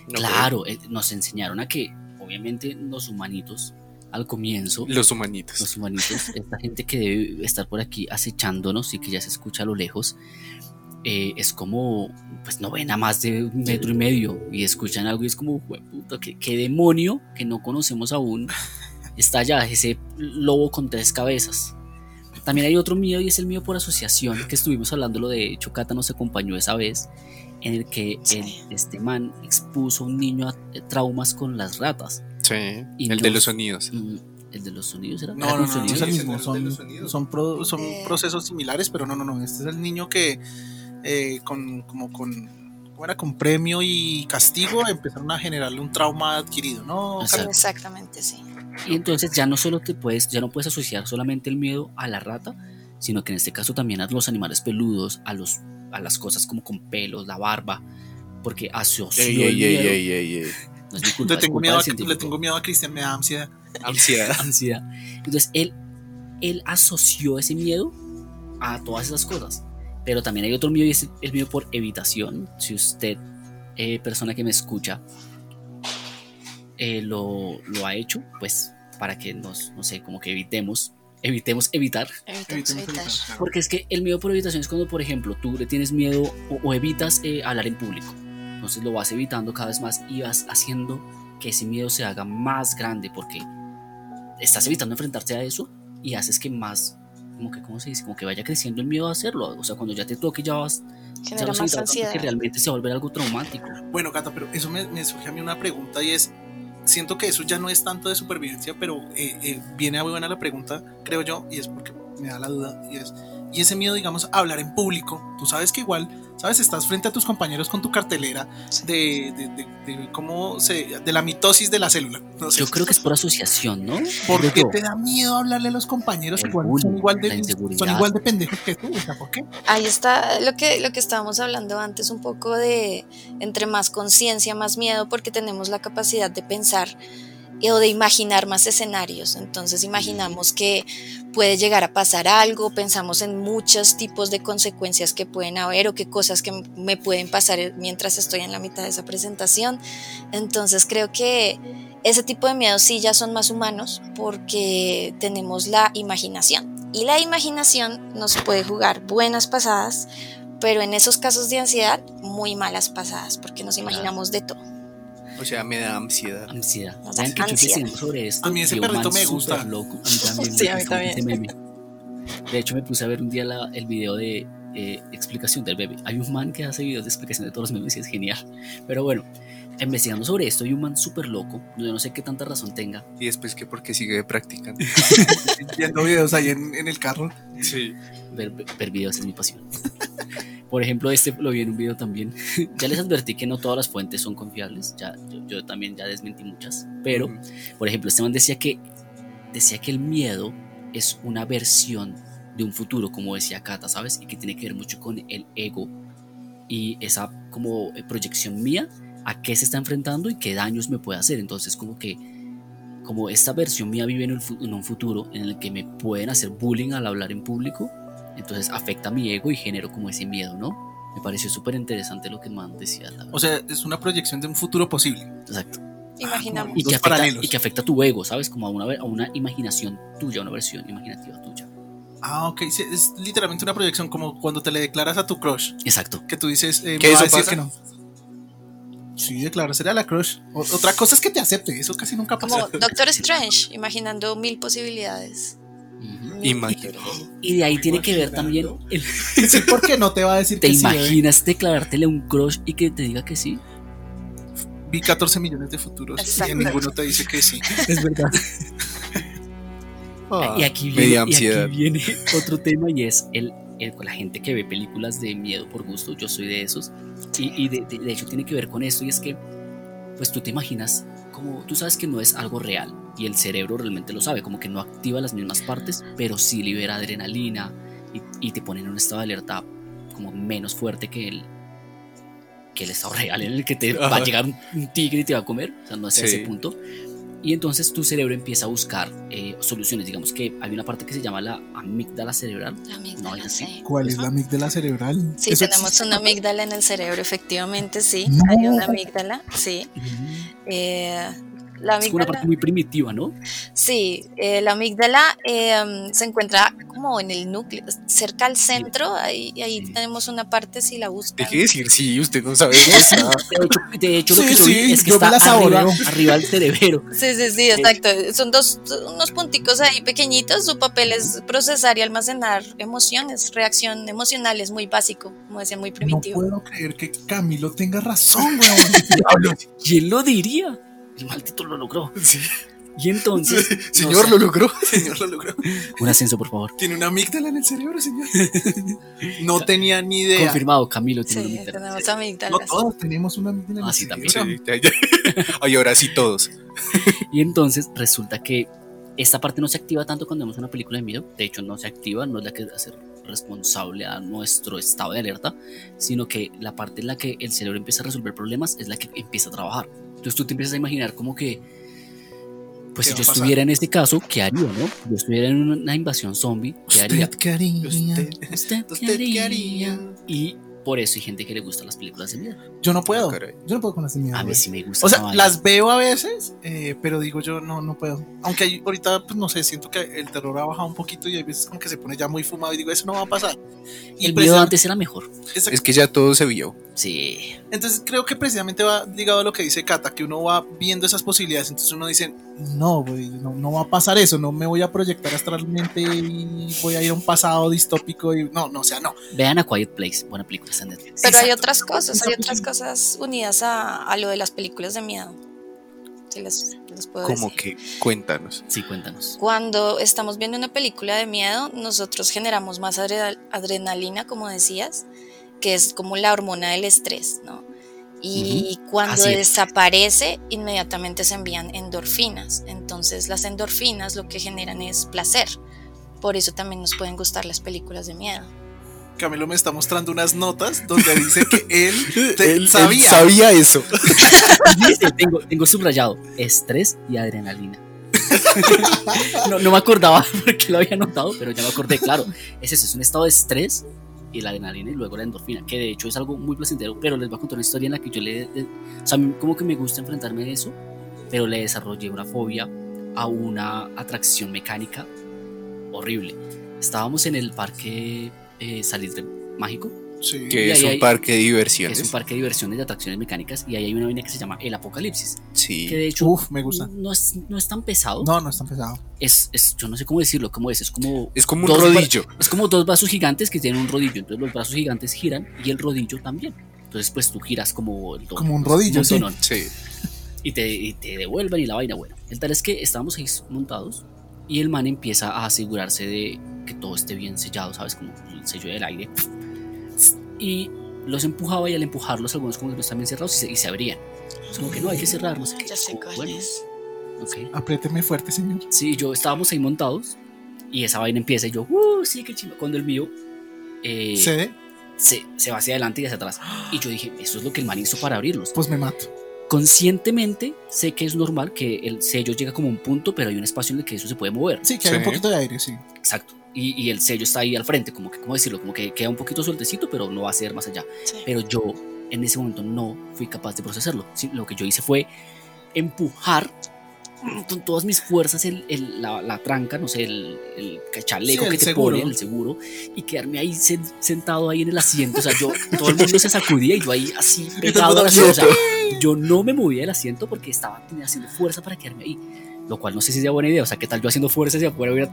[SPEAKER 4] Ok.
[SPEAKER 1] Claro, eh, nos enseñaron a que obviamente los humanitos al comienzo,
[SPEAKER 4] Los humanitos.
[SPEAKER 1] los humanitos, esta gente que debe estar por aquí acechándonos y que ya se escucha a lo lejos, eh, es como, pues no ven a más de un metro y medio y escuchan algo y es como, "Jueputa, ¿qué, qué demonio que no conocemos aún está allá, ese lobo con tres cabezas. También hay otro miedo y es el miedo por asociación, que estuvimos hablando, lo de hecho, Cata nos acompañó esa vez, en el que
[SPEAKER 5] Sí.
[SPEAKER 1] el- este man expuso a un niño a traumas con las ratas.
[SPEAKER 4] Sí.
[SPEAKER 1] Y
[SPEAKER 4] el de los sonidos.
[SPEAKER 1] ¿El de los sonidos era?
[SPEAKER 3] No,
[SPEAKER 1] ¿Era
[SPEAKER 3] no, no, no,
[SPEAKER 1] sonidos?
[SPEAKER 3] es el mismo. Son,
[SPEAKER 2] sonidos.
[SPEAKER 3] son, pro- son
[SPEAKER 5] Eh.
[SPEAKER 3] procesos similares, pero no, no, no. Este es el niño que, eh, con, como con, con premio y castigo, empezaron a generarle un trauma adquirido, ¿no?
[SPEAKER 1] Exacto.
[SPEAKER 5] Exactamente, sí.
[SPEAKER 1] Y entonces ya no solo te puedes, ya no puedes asociar solamente el miedo a la rata, sino que en este caso también a los animales peludos, a los, a las cosas como con pelos, la barba, porque asoció
[SPEAKER 4] Ey,
[SPEAKER 1] el
[SPEAKER 4] ey, ey,
[SPEAKER 1] miedo.
[SPEAKER 4] ey, ey, ey.
[SPEAKER 1] No es mi culpa,
[SPEAKER 3] Le tengo,
[SPEAKER 1] culpa
[SPEAKER 3] miedo a, le tengo miedo a Cristian, me da ansiedad.
[SPEAKER 4] Ansiedad.
[SPEAKER 1] ansiedad. Entonces él, él asoció ese miedo a todas esas cosas. Pero también hay otro miedo y es el miedo por evitación. Si usted, eh, persona que me escucha, eh, lo, lo ha hecho, pues para que nos, no sé, como que evitemos, evitemos evitar.
[SPEAKER 5] Evitemos evitar.
[SPEAKER 1] Porque es que el miedo por evitación es cuando, por ejemplo, tú le tienes miedo o, o evitas eh, hablar en público. Entonces lo vas evitando cada vez más y vas haciendo que ese miedo se haga más grande porque estás evitando enfrentarte a eso y haces que más, como que, ¿cómo se dice? Como que vaya creciendo el miedo a hacerlo. O sea, cuando ya te toque ya vas... ya lo. Que realmente se va a volver algo traumático.
[SPEAKER 3] Bueno, Cata, pero eso me, me surge a mí una pregunta y es, siento que eso ya no es tanto de supervivencia, pero eh, eh, viene a muy buena la pregunta, creo yo, y es porque me da la duda, y es, y ese miedo, digamos, a hablar en público, tú sabes que igual, sabes, estás frente a tus compañeros con tu cartelera de, de, de- de cómo se, de la mitosis de la célula, no sé.
[SPEAKER 1] Yo creo que es por asociación, ¿no?
[SPEAKER 3] ¿Por qué
[SPEAKER 1] yo.
[SPEAKER 3] te da miedo hablarle a los compañeros?
[SPEAKER 1] El
[SPEAKER 3] Igual,
[SPEAKER 1] bullying,
[SPEAKER 3] son, igual de, son igual de pendejos que tú, o sea, ¿por qué?
[SPEAKER 5] Ahí está lo que, lo que estábamos hablando antes, un poco de entre más conciencia, más miedo, porque tenemos la capacidad de pensar o de imaginar más escenarios. Entonces imaginamos que puede llegar a pasar algo, pensamos en muchos tipos de consecuencias que pueden haber o qué cosas que me pueden pasar mientras estoy en la mitad de esa presentación. Entonces creo que ese tipo de miedos sí ya son más humanos porque tenemos la imaginación. Y la imaginación nos puede jugar buenas pasadas, pero en esos casos de ansiedad, muy malas pasadas, porque nos imaginamos de todo.
[SPEAKER 4] O sea, me da ansiedad.
[SPEAKER 1] Ansiedad.
[SPEAKER 5] Nos
[SPEAKER 1] ¿Saben
[SPEAKER 5] da
[SPEAKER 1] que yo
[SPEAKER 5] ansiedad.
[SPEAKER 1] investigando sobre esto?
[SPEAKER 3] A mí ese perrito
[SPEAKER 1] man
[SPEAKER 3] me gusta.
[SPEAKER 1] Loco. A mí también.
[SPEAKER 5] Sí,
[SPEAKER 1] me
[SPEAKER 5] a mí
[SPEAKER 1] gusta
[SPEAKER 5] también.
[SPEAKER 1] ese meme. De hecho, me puse a ver un día la- el video de eh, explicación del bebé. Hay un man que hace videos de explicación de todos los memes y es genial. Pero bueno, investigando sobre esto, hay un man súper loco. Yo no sé qué tanta razón tenga.
[SPEAKER 4] Y después que porque sigue practicando.
[SPEAKER 3] Viendo videos ahí en, en el carro.
[SPEAKER 4] Sí.
[SPEAKER 1] Ver, ver videos es mi pasión. Por ejemplo, este lo vi en un video también. ya les advertí que no todas las fuentes son confiables. Ya, yo, yo también ya desmentí muchas. Pero, por ejemplo, este man decía que, decía que el miedo es una versión de un futuro, como decía Kata, ¿sabes? Y que tiene que ver mucho con el ego y esa como proyección mía a qué se está enfrentando y qué daños me puede hacer. Entonces, como que como esta versión mía vive en un futuro en el que me pueden hacer bullying al hablar en público, entonces afecta mi ego y genero como ese miedo, ¿no? Me pareció súper interesante lo que el man decía. la.
[SPEAKER 3] O sea, es una proyección de un futuro posible.
[SPEAKER 1] Exacto.
[SPEAKER 5] Imaginamos.
[SPEAKER 1] Y que, afecta, y que afecta tu ego, ¿sabes? Como a una, a una imaginación tuya, una versión imaginativa tuya.
[SPEAKER 3] Ah, ok. sí, es literalmente una proyección como cuando te le declaras a tu crush.
[SPEAKER 1] Exacto.
[SPEAKER 3] Que tú dices, eh,
[SPEAKER 4] ¿Que
[SPEAKER 3] me va a
[SPEAKER 4] eso
[SPEAKER 3] decir
[SPEAKER 4] pasa?
[SPEAKER 3] que no. Sí, declararse a la crush. O- otra cosa es que te acepte. Eso casi nunca pasa.
[SPEAKER 5] Como Doctor Strange, imaginando mil posibilidades. Posibilidades.
[SPEAKER 1] Y de ahí tiene que ver también el,
[SPEAKER 3] Sí, ¿por qué no te va a decir
[SPEAKER 1] ¿Te
[SPEAKER 3] que sí, bebé?
[SPEAKER 1] imaginas declarártele a un crush y que te diga que sí?
[SPEAKER 3] Vi 14 millones de futuros
[SPEAKER 5] Exacto.
[SPEAKER 3] y ninguno te dice que sí.
[SPEAKER 1] Es verdad.
[SPEAKER 3] Ah,
[SPEAKER 1] y aquí viene, y aquí viene otro tema y es el, el- la gente que ve películas de miedo por gusto. Yo soy de esos. Y, y de, de- de hecho tiene que ver con esto y es que pues tú te imaginas como tú sabes que no es algo real y el cerebro realmente lo sabe, como que no activa las mismas partes, pero sí libera adrenalina y, y te pone en un estado de alerta como menos fuerte que el que el estado real en el que te va a llegar un, un tigre y te va a comer, o sea, no es
[SPEAKER 4] Sí.
[SPEAKER 1] ese punto. Y entonces tu cerebro empieza a buscar eh, soluciones. Digamos que hay una parte que se llama la amígdala cerebral.
[SPEAKER 5] La
[SPEAKER 1] No,
[SPEAKER 5] amígdala,
[SPEAKER 1] es así.
[SPEAKER 5] sí.
[SPEAKER 3] ¿Cuál es la amígdala cerebral?
[SPEAKER 5] Sí,
[SPEAKER 3] ¿Eso
[SPEAKER 5] tenemos
[SPEAKER 3] existe?
[SPEAKER 5] una amígdala en el cerebro, efectivamente, sí.
[SPEAKER 3] No.
[SPEAKER 5] Hay una amígdala, sí. Eh, la
[SPEAKER 1] Es como una parte muy primitiva, ¿no?
[SPEAKER 5] sí, eh, la amígdala eh, se encuentra como en el núcleo, cerca al centro, ahí, ahí
[SPEAKER 1] Sí.
[SPEAKER 5] tenemos una parte, si la buscan.
[SPEAKER 4] Deje de decir sí, usted no sabe.
[SPEAKER 1] De hecho, de hecho, lo que yo
[SPEAKER 3] sí,
[SPEAKER 1] es que está
[SPEAKER 3] la
[SPEAKER 1] arriba,
[SPEAKER 3] saboreo.
[SPEAKER 1] arriba del cerebro.
[SPEAKER 5] Sí, sí, sí, exacto. Son dos, unos punticos ahí pequeñitos. Su papel es procesar y almacenar emociones, reacción emocional es muy básico, como decía, muy
[SPEAKER 3] No
[SPEAKER 5] primitivo.
[SPEAKER 3] puedo creer que Camilo tenga razón, weón.
[SPEAKER 1] ¿Quién lo diría? El maldito lo logró.
[SPEAKER 4] Sí.
[SPEAKER 1] Y entonces. no
[SPEAKER 4] Señor, lo logró.
[SPEAKER 3] Señor lo logró.
[SPEAKER 1] Un ascenso, por favor.
[SPEAKER 3] Tiene una amígdala en el cerebro, señor. No tenía ni idea.
[SPEAKER 1] Confirmado, Camilo tiene
[SPEAKER 5] Sí,
[SPEAKER 1] una amígdala.
[SPEAKER 5] tenemos
[SPEAKER 3] No
[SPEAKER 5] amígdalas.
[SPEAKER 3] todos tenemos una amígdala en
[SPEAKER 1] Ah,
[SPEAKER 3] el
[SPEAKER 1] sí,
[SPEAKER 3] cerebro.
[SPEAKER 1] también.
[SPEAKER 4] Sí, ya, ya. Ay, ahora sí todos.
[SPEAKER 1] Y entonces resulta que esta parte no se activa tanto cuando vemos una película de miedo. De hecho, no se activa, no es la que hace responsable a nuestro estado de alerta, sino que la parte en la que el cerebro empieza a resolver problemas es la que empieza a trabajar. Entonces tú te empiezas a imaginar como que, pues
[SPEAKER 3] ¿Qué
[SPEAKER 1] si yo estuviera en este caso, ¿qué haría, no? Si yo estuviera en una invasión zombie, ¿qué haría?
[SPEAKER 3] ¿Usted qué haría?
[SPEAKER 4] Usted-
[SPEAKER 1] ¿Usted
[SPEAKER 4] ¿Usted qué haría?
[SPEAKER 1] Y por eso hay gente que le gusta las películas de miedo.
[SPEAKER 3] Yo no puedo. Yo no puedo con las de miedo.
[SPEAKER 1] A mí sí me gusta.
[SPEAKER 3] O sea, las veo a veces, eh, pero digo yo, no, no puedo. Aunque hay- ahorita, pues no sé, siento que el terror ha bajado un poquito y hay veces como que se pone ya muy fumado y digo, eso no va a pasar. Y
[SPEAKER 1] El miedo antes era mejor.
[SPEAKER 4] Es que ya todo se vio.
[SPEAKER 1] Sí.
[SPEAKER 3] Entonces creo que precisamente va ligado a lo que dice Cata, que uno va viendo esas posibilidades, entonces uno dice, no, güey, no, no va a pasar eso, no me voy a proyectar astralmente y voy a ir a un pasado distópico y no, no, o sea, no.
[SPEAKER 1] Vean a Quiet Place, buena película, está en Netflix.
[SPEAKER 5] Pero hay otras cosas, hay otras cosas unidas a, a lo de las películas de miedo. Si les, les puedo
[SPEAKER 4] Como
[SPEAKER 5] decir.
[SPEAKER 4] que, cuéntanos.
[SPEAKER 1] Sí, cuéntanos.
[SPEAKER 5] Cuando estamos viendo una película de miedo, nosotros generamos más adre- adrenalina, como decías, que es como la hormona del estrés, ¿no? Y cuando
[SPEAKER 1] Así es.
[SPEAKER 5] desaparece, inmediatamente se envían endorfinas. Entonces las endorfinas lo que generan es placer. Por eso también nos pueden gustar las películas de miedo.
[SPEAKER 3] Camilo me está mostrando unas notas donde dice que él, te-
[SPEAKER 4] Él- él
[SPEAKER 3] sabía.
[SPEAKER 4] sabía eso.
[SPEAKER 1] Dice, tengo, tengo subrayado estrés y adrenalina. no, no me acordaba porque lo había notado, pero ya me acordé, claro. Es eso, es un estado de estrés y la adrenalina y luego la endorfina, que de hecho es algo muy placentero, pero les voy a contar una historia en la que yo le... de- o sea, como que me gusta enfrentarme a eso, pero le desarrollé una fobia a una atracción mecánica horrible. Estábamos en el parque eh, Salitre Mágico,
[SPEAKER 3] Sí.
[SPEAKER 1] Y
[SPEAKER 4] Que es un
[SPEAKER 1] hay-
[SPEAKER 4] parque de diversiones.
[SPEAKER 1] es un parque de diversiones de atracciones mecánicas, y ahí hay una vaina que se llama El Apocalipsis,
[SPEAKER 4] Sí.
[SPEAKER 1] que de hecho
[SPEAKER 3] Uf, me gusta.
[SPEAKER 1] no es, no es tan pesado.
[SPEAKER 3] No, no es tan pesado.
[SPEAKER 1] Es, es, yo no sé cómo decirlo, cómo es, es como,
[SPEAKER 4] Es como un
[SPEAKER 1] Dos
[SPEAKER 4] rodillo.
[SPEAKER 1] es como dos brazos gigantes que tienen un rodillo. Entonces los brazos gigantes giran y el rodillo también. Entonces pues tú giras como, el doble,
[SPEAKER 3] Como un rodillo, sí.
[SPEAKER 4] Sí.
[SPEAKER 1] y, te, y te devuelven y la vaina. Bueno, el tal es que estábamos ahí montados y el man empieza a asegurarse de que todo esté bien sellado, ¿sabes? Como el sello del aire. Y los empujaba y al empujarlos algunos como que no están bien cerrados y se, y se abrían. Es como que no, hay que cerrar, no sé qué.
[SPEAKER 5] Ya sé cuál
[SPEAKER 1] Bueno,
[SPEAKER 5] es.
[SPEAKER 1] ok.
[SPEAKER 3] Apriéteme fuerte, señor.
[SPEAKER 1] Sí, yo estábamos ahí montados y esa vaina empieza y yo, uh, sí, qué chido. Cuando el mío eh,
[SPEAKER 3] ¿Se
[SPEAKER 1] se, se va hacia adelante y hacia atrás. Y yo dije, eso es lo que el man hizo para abrirlos.
[SPEAKER 3] Pues me mato.
[SPEAKER 1] Conscientemente sé que es normal que el sello llega como a un punto, pero hay un espacio en el que eso se puede mover.
[SPEAKER 3] Sí, que hay un poquito de aire, sí.
[SPEAKER 1] Exacto. Y, y el sello está ahí al frente, como que, ¿cómo decirlo? Como que queda un poquito sueltecito, pero no va a ser más allá.
[SPEAKER 5] Sí.
[SPEAKER 1] Pero yo en ese momento no fui capaz de procesarlo. Sí, lo que yo hice fue empujar con todas mis fuerzas el, el- la, la tranca, no sé, el, el chaleco
[SPEAKER 3] Sí, el
[SPEAKER 1] que te
[SPEAKER 3] seguro.
[SPEAKER 1] pone, el seguro, y quedarme ahí sen- sentado ahí en el asiento. O sea, yo, todo el mundo se sacudía y yo ahí así pegado al asiento. O sea, yo no me movía del asiento porque estaba haciendo fuerza para quedarme ahí. Lo cual no sé si sea buena idea. O sea, ¿qué tal yo haciendo fuerza hacia afuera hubiera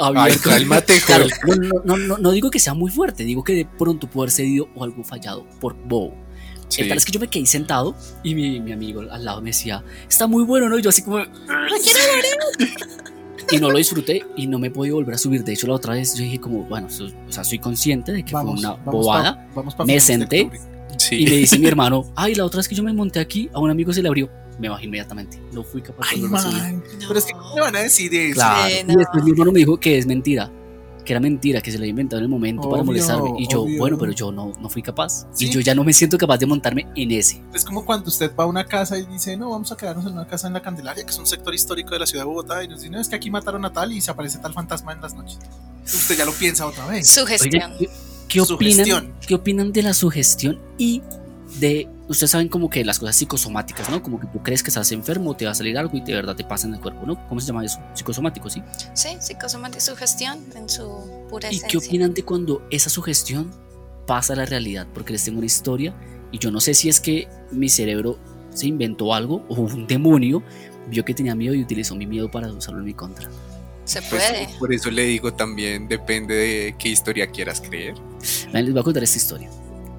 [SPEAKER 4] Ay,
[SPEAKER 1] abierto?
[SPEAKER 4] cálmate,
[SPEAKER 1] Claro,
[SPEAKER 4] Jorge.
[SPEAKER 1] no, no, no, digo que sea muy fuerte, digo que de pronto pudo haber cedido o algo fallado por bobo.
[SPEAKER 4] Sí.
[SPEAKER 1] El tal es que yo me quedé sentado y mi, mi amigo al lado me decía, está muy bueno, ¿no? Y yo así como... Y no lo disfruté y no me he podido volver a subir. De hecho, la otra vez yo dije como, bueno, so- o sea, soy consciente de que
[SPEAKER 3] Vamos,
[SPEAKER 1] fue una
[SPEAKER 3] vamos
[SPEAKER 1] bobada.
[SPEAKER 3] pa- vamos pa
[SPEAKER 1] Me senté.
[SPEAKER 4] Sí.
[SPEAKER 1] Y me dice mi hermano, ay, la otra vez que yo me monté aquí, a un amigo se le abrió. Me bajé inmediatamente. No fui capaz de
[SPEAKER 3] Ay,
[SPEAKER 1] volverme a subir.
[SPEAKER 3] man. Pero es que ¿cómo me van a decir eso?
[SPEAKER 1] Claro.
[SPEAKER 5] Sí,
[SPEAKER 1] Y
[SPEAKER 5] no.
[SPEAKER 1] después mi hermano me dijo que es mentira. Que era mentira, que se lo había inventado en el momento para
[SPEAKER 3] Obvio,
[SPEAKER 1] molestarme. Y yo,
[SPEAKER 3] obvio.
[SPEAKER 1] bueno, pero yo no, no fui capaz.
[SPEAKER 3] Sí.
[SPEAKER 1] Y yo ya no me siento capaz de montarme en ese.
[SPEAKER 3] Es como cuando usted va a una casa y dice, no, vamos a quedarnos en una casa en la Candelaria, que es un sector histórico de la ciudad de Bogotá, y nos dice, no, es que aquí mataron a tal y se aparece tal fantasma en las noches. Usted ya lo piensa otra vez.
[SPEAKER 5] Sugestión.
[SPEAKER 1] Oigan, ¿qué, qué opinan,
[SPEAKER 3] Sugestión.
[SPEAKER 1] ¿qué opinan de la sugestión y de... Ustedes saben como que las cosas psicosomáticas, ¿no? Como que tú crees que estás enfermo, te va a salir algo y de verdad te pasa en el cuerpo, ¿no? ¿Cómo se llama eso? Psicosomático, ¿sí?
[SPEAKER 5] Sí, psicosomática sugestión en su pura
[SPEAKER 1] ¿Y
[SPEAKER 5] esencia.
[SPEAKER 1] qué opinan de cuando esa sugestión pasa a la realidad? Porque les tengo una historia y yo no sé si es que mi cerebro se inventó algo o un demonio vio que tenía miedo y utilizó mi miedo para usarlo en mi contra.
[SPEAKER 5] Se
[SPEAKER 4] Pues,
[SPEAKER 5] puede.
[SPEAKER 4] por eso le digo también, depende de qué historia quieras creer.
[SPEAKER 1] Les voy a contar esta historia.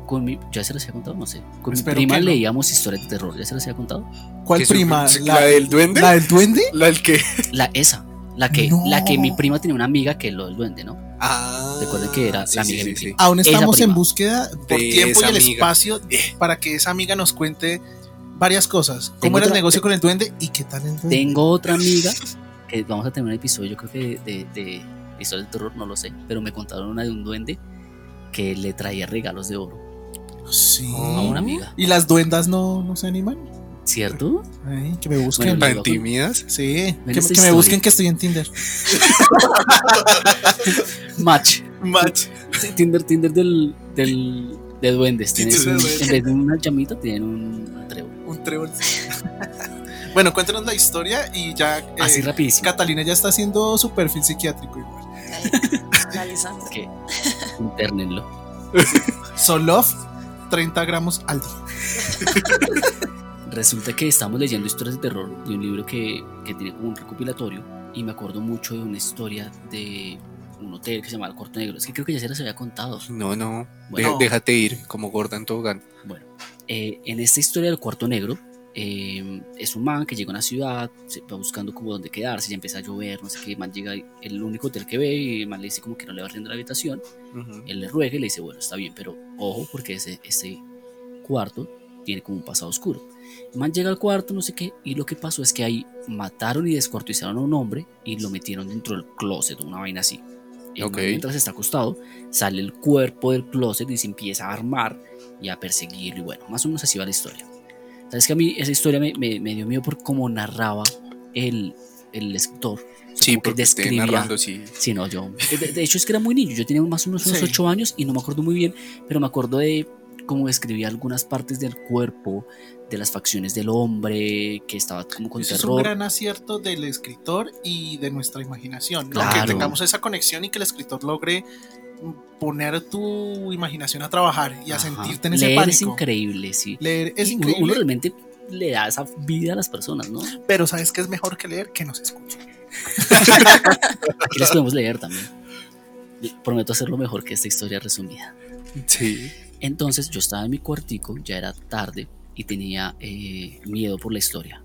[SPEAKER 1] Con mi, ¿Ya se las había contado? No sé. Con
[SPEAKER 3] Espero
[SPEAKER 1] mi prima
[SPEAKER 3] que no.
[SPEAKER 1] leíamos historias de terror. ¿Ya se las había contado?
[SPEAKER 3] ¿Cuál
[SPEAKER 4] ¿Qué su-
[SPEAKER 3] prima?
[SPEAKER 4] ¿La del duende?
[SPEAKER 3] ¿La del duende?
[SPEAKER 4] ¿La del qué?
[SPEAKER 1] La esa. La que,
[SPEAKER 3] No.
[SPEAKER 1] la que mi prima tenía una amiga que lo del duende, ¿no?
[SPEAKER 4] Ah,
[SPEAKER 1] Recuerden que era
[SPEAKER 4] sí,
[SPEAKER 1] la
[SPEAKER 4] sí,
[SPEAKER 1] amiga de
[SPEAKER 4] sí,
[SPEAKER 1] mi
[SPEAKER 4] sí.
[SPEAKER 1] prima.
[SPEAKER 3] Aún estamos en búsqueda por
[SPEAKER 4] De
[SPEAKER 3] tiempo y el
[SPEAKER 4] amiga.
[SPEAKER 3] espacio para que esa amiga nos cuente varias cosas. ¿Cómo
[SPEAKER 1] Tengo
[SPEAKER 3] era el negocio con el duende y qué tal el duende?
[SPEAKER 1] Tengo otra amiga que vamos a tener un episodio, yo creo que de, de, de historias de terror, no lo sé, pero me contaron una de un duende que le traía regalos de oro
[SPEAKER 3] Sí.
[SPEAKER 1] a una amiga.
[SPEAKER 3] ¿Y las duendas no, no se animan?
[SPEAKER 1] ¿Cierto?
[SPEAKER 3] Ay, que me busquen.
[SPEAKER 1] Bueno,
[SPEAKER 4] ¿Tan tímidas?
[SPEAKER 3] sí, que, me busquen que estoy en Tinder.
[SPEAKER 1] Match.
[SPEAKER 4] Match.
[SPEAKER 1] Sí, Tinder, Tinder del, del, de duendes.
[SPEAKER 3] Tinder
[SPEAKER 1] Tienes
[SPEAKER 3] de
[SPEAKER 1] un-
[SPEAKER 3] duendes.
[SPEAKER 1] en vez de una llamita, tienen un, trébol.
[SPEAKER 3] Un trébol. bueno, cuéntanos la historia y ya. eh,
[SPEAKER 1] Así rapidísimo.
[SPEAKER 3] Catalina ya está haciendo su perfil psiquiátrico igual.
[SPEAKER 1] Internenlo.
[SPEAKER 3] Solof, 30 gramos al día.
[SPEAKER 1] Resulta que estamos leyendo historias de terror de un libro que, que tiene como un recopilatorio y me acuerdo mucho de una historia de un hotel que se llama El Cuarto Negro. Es que creo que ya se las había contado.
[SPEAKER 4] No, no.
[SPEAKER 1] Bueno.
[SPEAKER 4] de- déjate ir, como Gordon Tobogán.
[SPEAKER 1] Bueno, eh, en esta historia del Cuarto Negro eh, es un man que llega a una ciudad, se va buscando como dónde quedarse, ya empieza a llover, no sé qué, el man llega, el único hotel que ve y el man le dice como que no le va a arrendar la habitación.
[SPEAKER 4] Ujú.
[SPEAKER 1] Él le ruega y le dice, bueno, está bien, pero ojo porque ese, ese cuarto tiene como un pasado oscuro. El man llega al cuarto, no sé qué, y lo que pasó es que ahí mataron y descuartizaron a un hombre y lo metieron dentro del closet, una vaina así. El man,
[SPEAKER 4] Ok.
[SPEAKER 1] mientras está acostado, sale el cuerpo del closet y se empieza a armar y a perseguirlo, y bueno, más o menos así va la historia. Sabes que a mí esa historia me, me- me dio miedo por cómo narraba el, el escritor. O sea,
[SPEAKER 4] Sí, porque
[SPEAKER 1] describía-
[SPEAKER 4] narrando, sí.
[SPEAKER 1] Sí, no, yo. De, de hecho, es que era muy niño. Yo tenía más o menos unos
[SPEAKER 3] Sí.
[SPEAKER 1] 8 años y no me acuerdo muy bien, pero me acuerdo de cómo describía algunas partes del cuerpo, de las facciones del hombre, que estaba como con
[SPEAKER 3] Eso es un
[SPEAKER 1] terror.
[SPEAKER 3] gran acierto del escritor y de nuestra imaginación, ¿no?
[SPEAKER 1] Claro.
[SPEAKER 3] Que tengamos esa conexión y que el escritor logre poner tu imaginación a trabajar y a
[SPEAKER 1] Ajá.
[SPEAKER 3] sentirte en ese
[SPEAKER 1] Leer es
[SPEAKER 3] pánico.
[SPEAKER 1] increíble, sí.
[SPEAKER 3] Leer es
[SPEAKER 1] Y
[SPEAKER 3] increíble,
[SPEAKER 1] Uno, realmente le da esa vida a las personas, ¿no?
[SPEAKER 3] pero ¿sabes qué es mejor que leer? Que nos escuchen.
[SPEAKER 1] Aquí les podemos leer también. Prometo hacerlo mejor que esta historia resumida.
[SPEAKER 4] Sí.
[SPEAKER 1] Entonces yo estaba en mi cuartico, ya era tarde y tenía eh, miedo por la historia.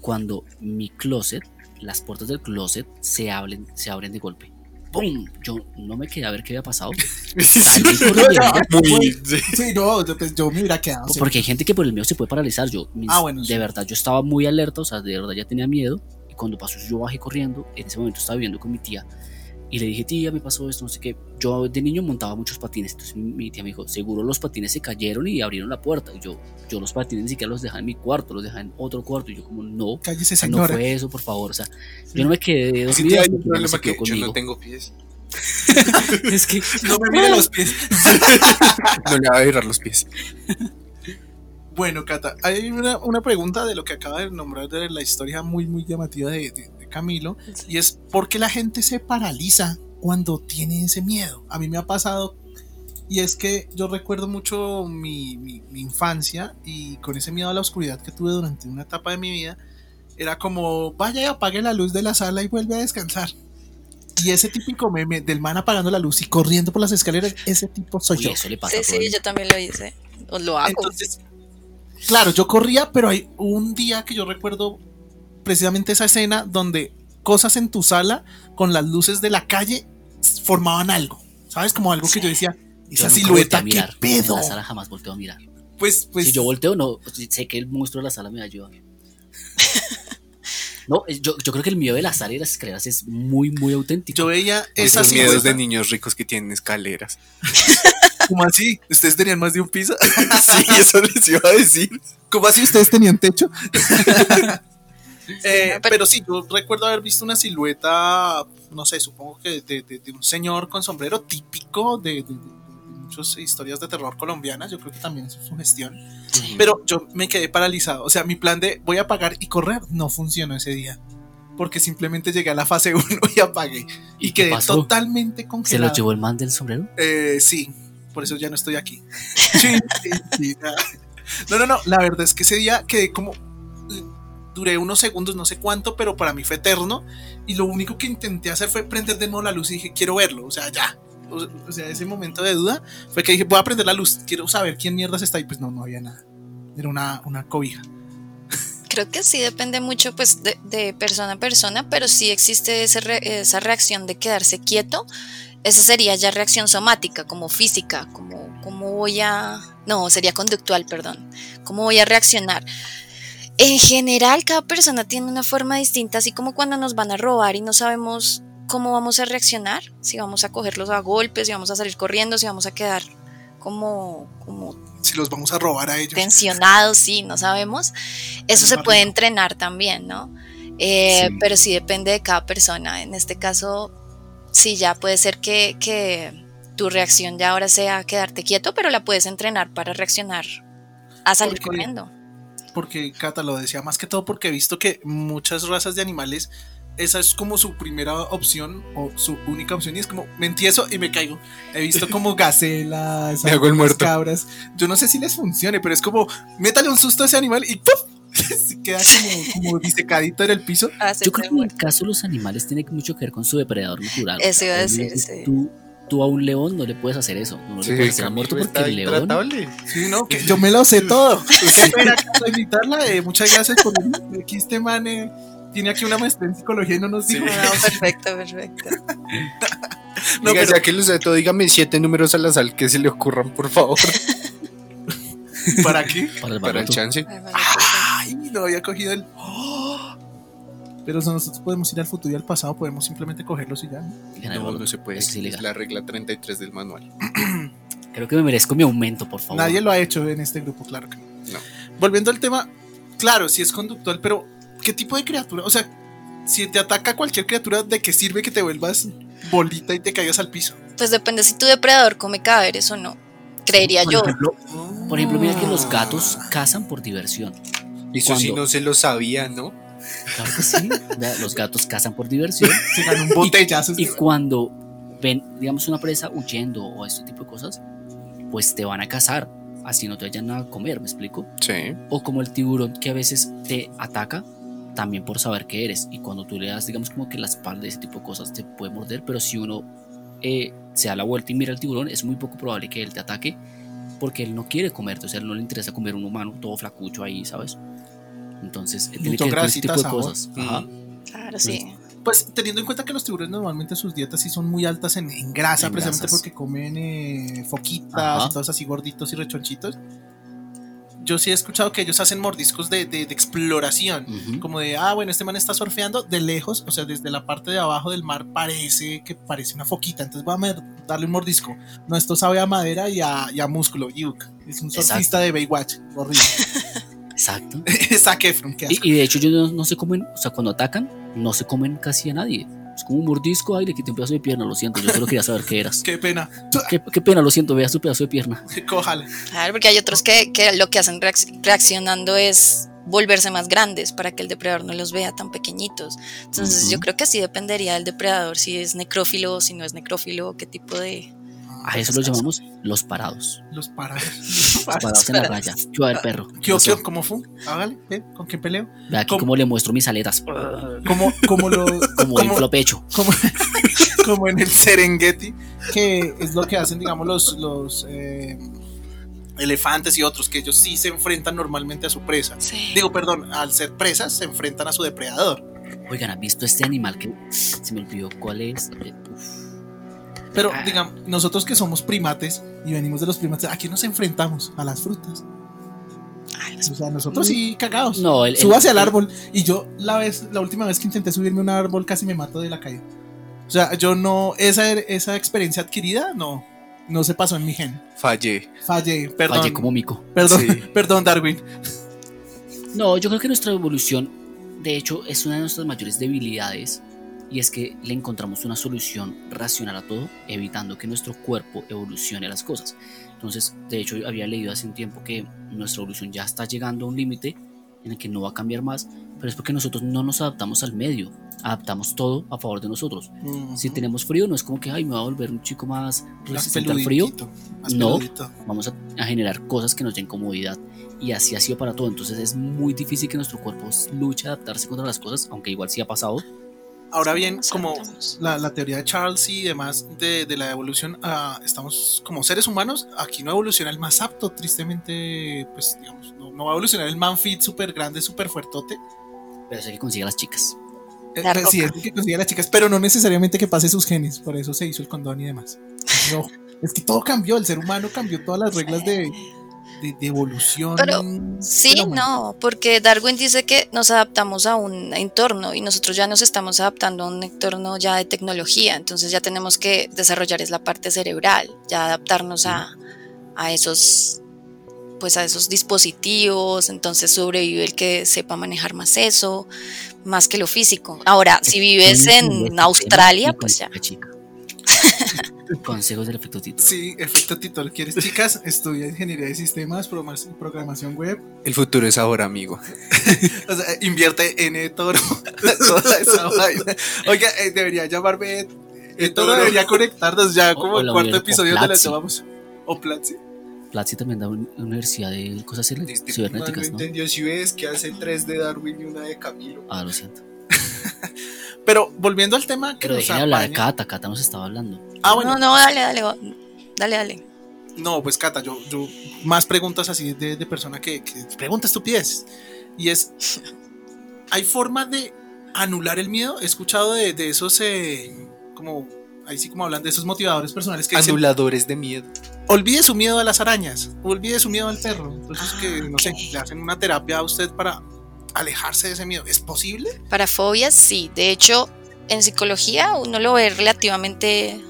[SPEAKER 1] Cuando mi closet, las puertas del closet se abren, se abren de golpe. ¡Pum! Yo no me quedé a ver qué había pasado.
[SPEAKER 3] Sí, no, yo, pues, yo me hubiera quedado. sí.
[SPEAKER 1] Porque hay gente que por el miedo se puede paralizar. Yo, mis-
[SPEAKER 3] Ah, bueno,
[SPEAKER 1] de
[SPEAKER 3] sí.
[SPEAKER 1] verdad, yo estaba muy alerta, o sea, de verdad ya tenía miedo. Y cuando pasó yo bajé corriendo. En ese momento estaba viviendo con mi tía. Y le dije, tía, me pasó esto, no sé qué. Yo de niño montaba muchos patines. Entonces mi, tía me dijo, seguro los patines se cayeron y abrieron la puerta. Y yo, yo los patines ni siquiera los dejaba en mi cuarto, los dejaba en otro cuarto. Y yo, como, no,
[SPEAKER 3] Cállese,
[SPEAKER 1] sea, no
[SPEAKER 3] señora.
[SPEAKER 1] fue eso, por favor. O sea, yo no me quedé
[SPEAKER 4] Sí,
[SPEAKER 1] mamá
[SPEAKER 4] problema
[SPEAKER 1] se quedó
[SPEAKER 4] que yo
[SPEAKER 1] conmigo.
[SPEAKER 4] no tengo pies.
[SPEAKER 1] Es que
[SPEAKER 3] No me mire los pies.
[SPEAKER 4] No le voy a virar los pies.
[SPEAKER 3] Bueno, Cata, hay una, una pregunta de lo que acaba de nombrar de la historia muy, muy llamativa de, de- Camilo. Y es, ¿por qué la gente se paraliza cuando tiene ese miedo? A mí me ha pasado. Y es que yo recuerdo mucho mi, mi- mi infancia y con ese miedo a la oscuridad que tuve durante una etapa de mi vida, era como, vaya y apague la luz de la sala y vuelve a descansar. Y ese típico meme del man apagando la luz y corriendo por las escaleras, ese tipo soy
[SPEAKER 1] uy,
[SPEAKER 3] yo.
[SPEAKER 1] eso le pasa
[SPEAKER 5] Sí, sí, yo también lo hice. O lo hago.
[SPEAKER 3] Entonces, claro, yo corría, pero hay un día que yo recuerdo precisamente esa escena donde cosas en tu sala con las luces de la calle formaban algo. ¿Sabes? Como algo que yo decía,
[SPEAKER 1] Yo
[SPEAKER 3] esa
[SPEAKER 1] nunca
[SPEAKER 3] silueta, qué
[SPEAKER 1] mirar.
[SPEAKER 3] pedo.
[SPEAKER 1] En la sala jamás volteo a mirar.
[SPEAKER 3] Pues, pues,
[SPEAKER 1] si yo volteo, no, sé que el monstruo de la sala me va a ayudar. no, yo, yo creo que el miedo de la sala y las escaleras es muy, muy auténtico.
[SPEAKER 3] yo veía
[SPEAKER 4] Esos miedos de niños ricos que tienen escaleras.
[SPEAKER 3] ¿Cómo así? ¿Ustedes tenían más de un piso?
[SPEAKER 4] Sí, eso les iba a decir.
[SPEAKER 3] ¿Cómo así ustedes tenían techo? Eh,
[SPEAKER 5] no, pero-
[SPEAKER 3] pero sí, yo recuerdo haber visto una silueta, no sé, supongo que de, de- de un señor con sombrero típico de, de- de- de muchas historias de terror colombianas, yo creo que también es su gestión.
[SPEAKER 1] Sí.
[SPEAKER 3] Pero yo me quedé paralizado, o sea, mi plan de voy a apagar y correr no funcionó ese día. Porque simplemente llegué a la fase 1 y apagué. Y,
[SPEAKER 1] ¿Y
[SPEAKER 3] quedé
[SPEAKER 1] pasó?
[SPEAKER 3] totalmente
[SPEAKER 1] ¿Se
[SPEAKER 3] congelado.
[SPEAKER 1] lo llevó el man del sombrero?
[SPEAKER 3] Eh, sí, por eso ya no estoy aquí. Sí, sí. No, no, no, la verdad es que ese día quedé como... Duré unos segundos, no sé cuánto, pero para mí fue eterno. Y lo único que intenté hacer fue prender de nuevo la luz y dije, quiero verlo, o sea, ya. O, sea, ese momento de duda fue que dije, voy a prender la luz, quiero saber quién mierdas está ahí. Pues no, no había nada. Era una, una cobija.
[SPEAKER 5] Creo que sí depende mucho pues de, persona a persona, pero sí existe ese esa reacción de quedarse quieto. Esa sería ya reacción somática, como física, como cómo voy a... No, sería conductual, perdón. ¿Cómo voy a reaccionar? En general, cada persona tiene una forma distinta, así como cuando nos van a robar y no sabemos cómo vamos a reaccionar, si vamos a cogerlos a golpes, si vamos a salir corriendo, si vamos a quedar como, como
[SPEAKER 3] Si los vamos a robar a ellos.
[SPEAKER 5] tensionados, sí, no sabemos. Eso se puede entrenar también, ¿no? Eh,
[SPEAKER 4] Sí.
[SPEAKER 5] Pero sí depende de cada persona. En este caso, sí, ya puede ser que, que tu reacción ya ahora sea quedarte quieto, pero la puedes entrenar para reaccionar a salir
[SPEAKER 3] Porque-
[SPEAKER 5] corriendo.
[SPEAKER 3] Porque Cata lo decía más que todo porque he visto que muchas razas de animales esa es como su primera opción o su única opción y es como me entieso y me caigo. He visto como gacelas,
[SPEAKER 4] Me hago el muerto.
[SPEAKER 3] cabras. Yo no sé si les funcione, pero es como métale un susto a ese animal y ¡puf! se queda como, como disecadito en el piso.
[SPEAKER 1] Yo creo que en el caso de los animales tiene mucho que ver con su depredador natural.
[SPEAKER 5] Eso iba a decir, sí.
[SPEAKER 1] Tú, tú a un león no le puedes hacer eso. No le puedes hacer muerto porque el león.
[SPEAKER 3] Sí, no, que yo me lo sé todo. Invitarla. eh, muchas gracias por venir. Aquí este man eh, tiene aquí una maestría en psicología y no nos dijo
[SPEAKER 4] Sí.
[SPEAKER 3] nada.
[SPEAKER 5] perfecto, perfecto.
[SPEAKER 3] No,
[SPEAKER 4] Diga,
[SPEAKER 3] pero-
[SPEAKER 4] ya que lo sé todo, dígame siete números al azar que se le ocurran, por favor,
[SPEAKER 3] ¿Para qué?
[SPEAKER 1] Para el
[SPEAKER 4] para el
[SPEAKER 1] barato.
[SPEAKER 4] chance.
[SPEAKER 3] Ay, no había cogido el. ¡Oh! Pero nosotros podemos ir al futuro y al pasado, podemos simplemente cogerlos y ya. ¿no?
[SPEAKER 4] No, se puede.
[SPEAKER 1] Es
[SPEAKER 4] la regla 33 del manual.
[SPEAKER 1] Creo que me merezco mi aumento, por favor.
[SPEAKER 3] Nadie lo ha hecho en este grupo, claro que no.
[SPEAKER 4] No.
[SPEAKER 3] Volviendo al tema, claro, si es conductual, pero ¿qué tipo de criatura? O sea, si te ataca cualquier criatura, ¿de qué sirve que te vuelvas bolita y te caigas al piso?
[SPEAKER 5] Pues depende si tu depredador come cadáveres o no. Creería
[SPEAKER 1] Por
[SPEAKER 5] yo.
[SPEAKER 1] ejemplo, por ejemplo, mira que los gatos cazan por diversión.
[SPEAKER 4] Eso sí
[SPEAKER 1] ¿Cuándo?
[SPEAKER 4] no se lo sabía, ¿no?
[SPEAKER 1] Claro que sí. Los gatos cazan por diversión.
[SPEAKER 3] Se ganó un botellazo.
[SPEAKER 1] Y cuando ven, digamos, una presa huyendo o este tipo de cosas, pues te van a cazar. Así no te vayan a comer, ¿me explico?
[SPEAKER 4] Sí.
[SPEAKER 1] O como el tiburón que a veces te ataca también por saber que eres. Y cuando tú le das, digamos, como que la espalda y ese tipo de cosas te puede morder. Pero si uno eh, se da la vuelta y mira al tiburón, es muy poco probable que él te ataque porque él no quiere comerte. O sea, él no le interesa comer un humano todo flacucho ahí, ¿sabes? Entonces, él tiene que ver con ese tipo de cosas. Ajá.
[SPEAKER 4] Mm.
[SPEAKER 5] Claro, sí.
[SPEAKER 3] Pues teniendo en cuenta que los tiburones normalmente sus dietas sí son muy altas en, en grasa,
[SPEAKER 1] En
[SPEAKER 3] precisamente
[SPEAKER 1] grasas.
[SPEAKER 3] porque comen eh, foquitas
[SPEAKER 1] Ajá.
[SPEAKER 3] y todos así gorditos y rechonchitos. Yo sí he escuchado que ellos hacen mordiscos de, de- de exploración.
[SPEAKER 1] Ujú.
[SPEAKER 3] Como de, ah, bueno, este man está surfeando de lejos, o sea, desde la parte de abajo del mar parece que parece una foquita, entonces vamos a darle un mordisco. No, esto sabe a madera y a, y a músculo, yuk. Es un
[SPEAKER 1] Exacto.
[SPEAKER 3] surfista de Baywatch, horrible.
[SPEAKER 1] Exacto.
[SPEAKER 3] Zac Efron, qué asco.
[SPEAKER 1] Y, y de hecho, ellos no, no se comen, o sea, cuando atacan, no se comen casi a nadie. Es como un mordisco, ay, le quité un pedazo de pierna, lo siento, yo solo quería saber qué eras.
[SPEAKER 3] Qué pena.
[SPEAKER 1] Qué, qué pena, lo siento, vea su pedazo de pierna.
[SPEAKER 3] Cójala.
[SPEAKER 5] Claro, porque hay otros que, que lo que hacen reacc- reaccionando es volverse más grandes para que el depredador no los vea tan pequeñitos. Entonces yo creo que sí dependería del depredador, si es necrófilo, si no es necrófilo, qué tipo de...
[SPEAKER 1] A eso lo llamamos los parados.
[SPEAKER 3] Los parados.
[SPEAKER 1] Los parados en la raya. Yo a ver, perro.
[SPEAKER 3] ¿Qué, qué, ¿Cómo fue? Hágale, ve, ¿con quién peleo?
[SPEAKER 1] Ve aquí
[SPEAKER 3] ¿Cómo?
[SPEAKER 1] cómo le muestro mis aletas.
[SPEAKER 3] Como, como, lo,
[SPEAKER 1] Como inflo pecho.
[SPEAKER 3] como, como en el Serengeti, que es lo que hacen, digamos, los, los eh, elefantes y otros, que ellos sí se enfrentan normalmente a su presa.
[SPEAKER 5] Sí.
[SPEAKER 3] Digo, perdón, al ser presas se enfrentan a su depredador.
[SPEAKER 1] Oigan, ¿has visto este animal que se me olvidó cuál es? Eh, uf.
[SPEAKER 3] Pero,
[SPEAKER 1] Ah.
[SPEAKER 3] digamos, nosotros que somos primates y venimos de los primates, ¿a qué nos enfrentamos? A las frutas.
[SPEAKER 5] Ay,
[SPEAKER 3] O sea, nosotros sí cagados.
[SPEAKER 1] No, el, el-
[SPEAKER 3] Súbase al
[SPEAKER 1] el-
[SPEAKER 3] árbol. Y yo, la vez, la última vez que intenté subirme a un árbol, casi me mato de la caída. O sea, yo no, esa, esa experiencia adquirida, no, no se pasó en mi gen.
[SPEAKER 4] Fallé.
[SPEAKER 3] Fallé, perdón.
[SPEAKER 1] Fallé como mico.
[SPEAKER 3] Perdón,
[SPEAKER 4] Sí.
[SPEAKER 3] perdón, Darwin.
[SPEAKER 1] No, yo creo que nuestra evolución, de hecho, es una de nuestras mayores debilidades y es que le encontramos una solución racional a todo, evitando que nuestro cuerpo evolucione las cosas. Entonces, de hecho, había leído hace un tiempo que nuestra evolución ya está llegando a un límite en el que no va a cambiar más, pero es porque nosotros no nos adaptamos al medio, adaptamos todo a favor de nosotros. Si tenemos frío, no es como que, ay, me va a volver un chico más resistente al frío, No.
[SPEAKER 3] peludito.
[SPEAKER 1] vamos a, a generar cosas que nos den comodidad y así ha sido para todo. Entonces es muy difícil que nuestro cuerpo luche a adaptarse contra las cosas, aunque igual sí ha pasado.
[SPEAKER 3] Ahora bien, como la, la teoría de Charles y demás de, de la evolución, ah, estamos como seres humanos, aquí no evoluciona el más apto, tristemente, pues digamos, no, no va a evolucionar el man fit súper grande, súper fuertote.
[SPEAKER 1] Pero eso hay que conseguir a las chicas.
[SPEAKER 3] Eh, pues, sí, es el que consigue a las chicas, pero no necesariamente que pase sus genes, por eso se hizo el condón y demás. No, es que todo cambió, el ser humano cambió todas las reglas de, de, de evolución.
[SPEAKER 5] Pero, Sí, no, porque Darwin dice que nos adaptamos a un entorno y nosotros ya nos estamos adaptando a un entorno ya de tecnología, entonces ya tenemos que desarrollar es la parte cerebral, ya adaptarnos a, a esos pues a esos dispositivos, entonces sobrevive el que sepa manejar más eso, más que lo físico. Ahora, si vives en Australia, pues ya.
[SPEAKER 1] Chica. Consejos del efecto Tito.
[SPEAKER 3] Sí, efecto Tito, ¿quieres chicas? Estudia ingeniería de sistemas, programa- programación web.
[SPEAKER 4] El futuro es ahora, amigo.
[SPEAKER 3] O sea, invierte en Toro. toda esa vaina. Oiga, eh, debería llamarme eh, Toro.
[SPEAKER 4] Toro.
[SPEAKER 3] Debería conectarnos ya como
[SPEAKER 1] o
[SPEAKER 3] el cuarto episodio donde la llamamos. O Platzi.
[SPEAKER 1] Platzi también da una universidad de cosas
[SPEAKER 4] Este
[SPEAKER 1] cibernéticas, ¿no?
[SPEAKER 4] entendió si ves que hace tres de Darwin y una de Camilo.
[SPEAKER 1] Ah, lo siento.
[SPEAKER 3] Pero volviendo al tema que
[SPEAKER 1] Pero
[SPEAKER 3] nos
[SPEAKER 1] dejen de hablar de
[SPEAKER 3] apaña-
[SPEAKER 1] Cata, Cata nos estaba hablando.
[SPEAKER 3] Ah, bueno.
[SPEAKER 5] No, no, dale, dale, dale, dale.
[SPEAKER 3] No, pues Cata, yo, yo más preguntas así de, de persona que, que pregunta estupidez. Y es, ¿hay forma de anular el miedo? He escuchado de, de esos, eh, como, ahí sí como hablan de esos motivadores personales que dicen,
[SPEAKER 4] Anuladores de miedo.
[SPEAKER 3] olvide su miedo a las arañas, olvide su miedo al perro. Entonces que, no sé, le hacen una terapia a usted para alejarse de ese miedo. ¿Es posible?
[SPEAKER 5] Para fobias, sí. De hecho, en psicología uno lo ve relativamente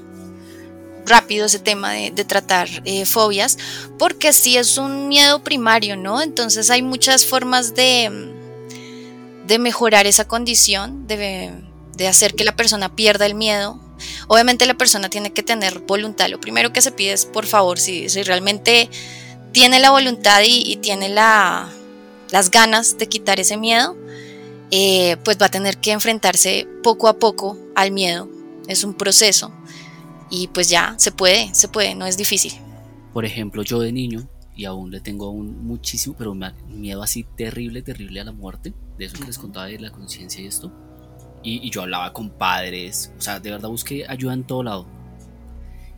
[SPEAKER 5] rápido ese tema de, tratar eh, fobias, porque sí es un miedo primario, ¿no? Entonces hay muchas formas de, mm, de mejorar esa condición, de, de hacer que la persona pierda el miedo. Obviamente la persona tiene que tener voluntad. Lo primero que se pide es, por favor, si, si realmente tiene la voluntad y, y tiene la, las ganas de quitar ese miedo, eh, pues va a tener que enfrentarse poco a poco al miedo. Es un proceso. Y pues ya, se puede, se puede, no es difícil.
[SPEAKER 1] Por ejemplo, yo de niño, y aún le tengo aún muchísimo, pero miedo así terrible, terrible a la muerte, de eso que les contaba de la conciencia y esto. Y, y yo hablaba con padres, o sea, de verdad busqué ayuda en todo lado.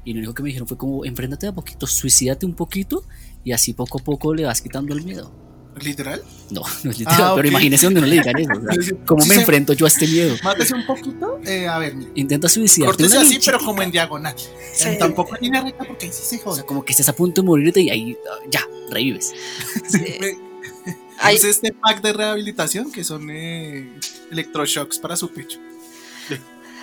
[SPEAKER 1] Y lo único que me dijeron fue como, enfréntate a poquito, suicídate un poquito y así poco a poco le vas quitando el miedo.
[SPEAKER 3] ¿Literal?
[SPEAKER 1] No, no es literal,
[SPEAKER 3] Ah,
[SPEAKER 1] pero imagínese donde no le digan eso. o sea, ¿Cómo
[SPEAKER 3] Sí
[SPEAKER 1] me enfrento yo a este miedo?
[SPEAKER 3] Mátese un poquito. Eh, a ver,
[SPEAKER 1] Intenta suicidarte.
[SPEAKER 3] córtese
[SPEAKER 1] una
[SPEAKER 3] así, pero como en diagonal.
[SPEAKER 5] Sí.
[SPEAKER 3] En tampoco en línea recta porque ahí sí se
[SPEAKER 1] O
[SPEAKER 3] jode.
[SPEAKER 1] sea, como que estés a punto de morirte y ahí ah, ya, revives.
[SPEAKER 5] Sí.
[SPEAKER 3] Es este pack de rehabilitación que son eh, electroshocks para su pecho.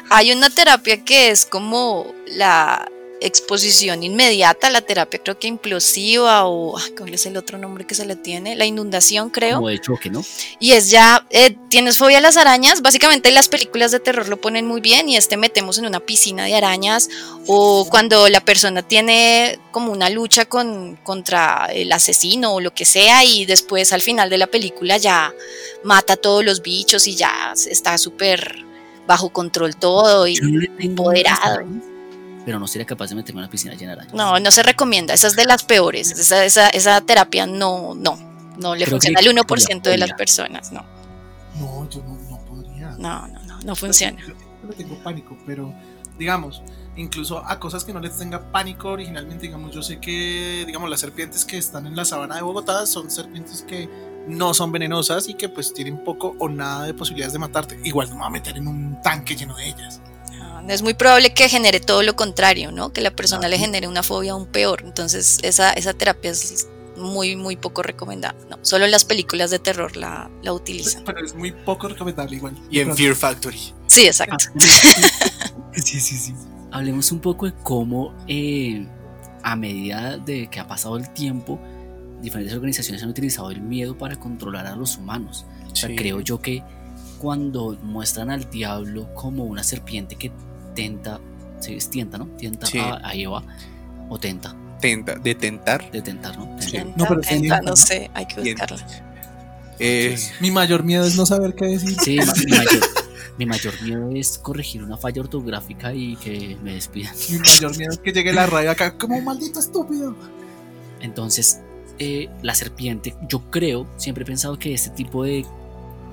[SPEAKER 5] Hay una terapia que es como la exposición inmediata, la terapia creo que implosiva o ¿cuál es el otro nombre que se le tiene? La inundación creo.
[SPEAKER 1] Como de choque, ¿no?
[SPEAKER 5] Y es ya, eh, tienes fobia a las arañas, básicamente las películas de terror lo ponen muy bien y este metemos en una piscina de arañas o cuando la persona tiene como una lucha con, contra el asesino o lo que sea y después al final de la película ya mata a todos los bichos y ya está súper bajo control todo y empoderado.
[SPEAKER 1] Pero no sería capaz de meterme en una piscina llena de arañas.
[SPEAKER 5] no, no se recomienda, esa es de las peores, esa, esa, esa terapia no, no, no le funciona al
[SPEAKER 1] por la
[SPEAKER 5] 1% de las personas, no,
[SPEAKER 3] No, yo no, no podría.
[SPEAKER 5] no, no, no, no funciona.
[SPEAKER 3] Yo, yo le tengo pánico, pero digamos, incluso a cosas que no les tenga pánico originalmente, digamos, yo sé que, digamos, las serpientes que están en la sabana de Bogotá son serpientes que no son venenosas y que pues tienen poco o nada de posibilidades de matarte. Igual no me voy a meter en un tanque lleno de ellas.
[SPEAKER 5] No, Es muy probable que genere todo lo contrario, ¿no? Que la persona le genere una fobia aún peor. Entonces, esa, esa terapia es muy, muy poco recomendada. No, solo en las películas de terror la, la utilizan.
[SPEAKER 3] Pero es muy poco recomendable igual.
[SPEAKER 4] Y en Fear Factory.
[SPEAKER 5] Sí, exacto.
[SPEAKER 3] Sí, sí, sí.
[SPEAKER 1] Hablemos un poco de cómo, eh, a medida de que ha pasado el tiempo, diferentes organizaciones han utilizado el miedo para controlar a los humanos. O sea,
[SPEAKER 4] Sí.
[SPEAKER 1] creo yo que cuando muestran al diablo como una serpiente que tenta, se tienta, ¿no? Tienta
[SPEAKER 4] Sí.
[SPEAKER 1] a, a Eva, o tenta,
[SPEAKER 4] Tenta, de tentar.
[SPEAKER 1] de tentar, ¿no?
[SPEAKER 4] Sí.
[SPEAKER 1] Tenta.
[SPEAKER 3] No, pero
[SPEAKER 5] Tenta, no
[SPEAKER 3] ¿no?
[SPEAKER 5] sé, hay que buscarla.
[SPEAKER 4] Eh,
[SPEAKER 3] Mi mayor miedo es no saber qué decir.
[SPEAKER 1] Sí, mi mayor, mi mayor miedo es corregir una falla ortográfica y que me despidan.
[SPEAKER 3] Mi mayor miedo es que llegue la radio acá como un maldito estúpido.
[SPEAKER 1] Entonces, eh, la serpiente, yo creo, siempre he pensado que este tipo de,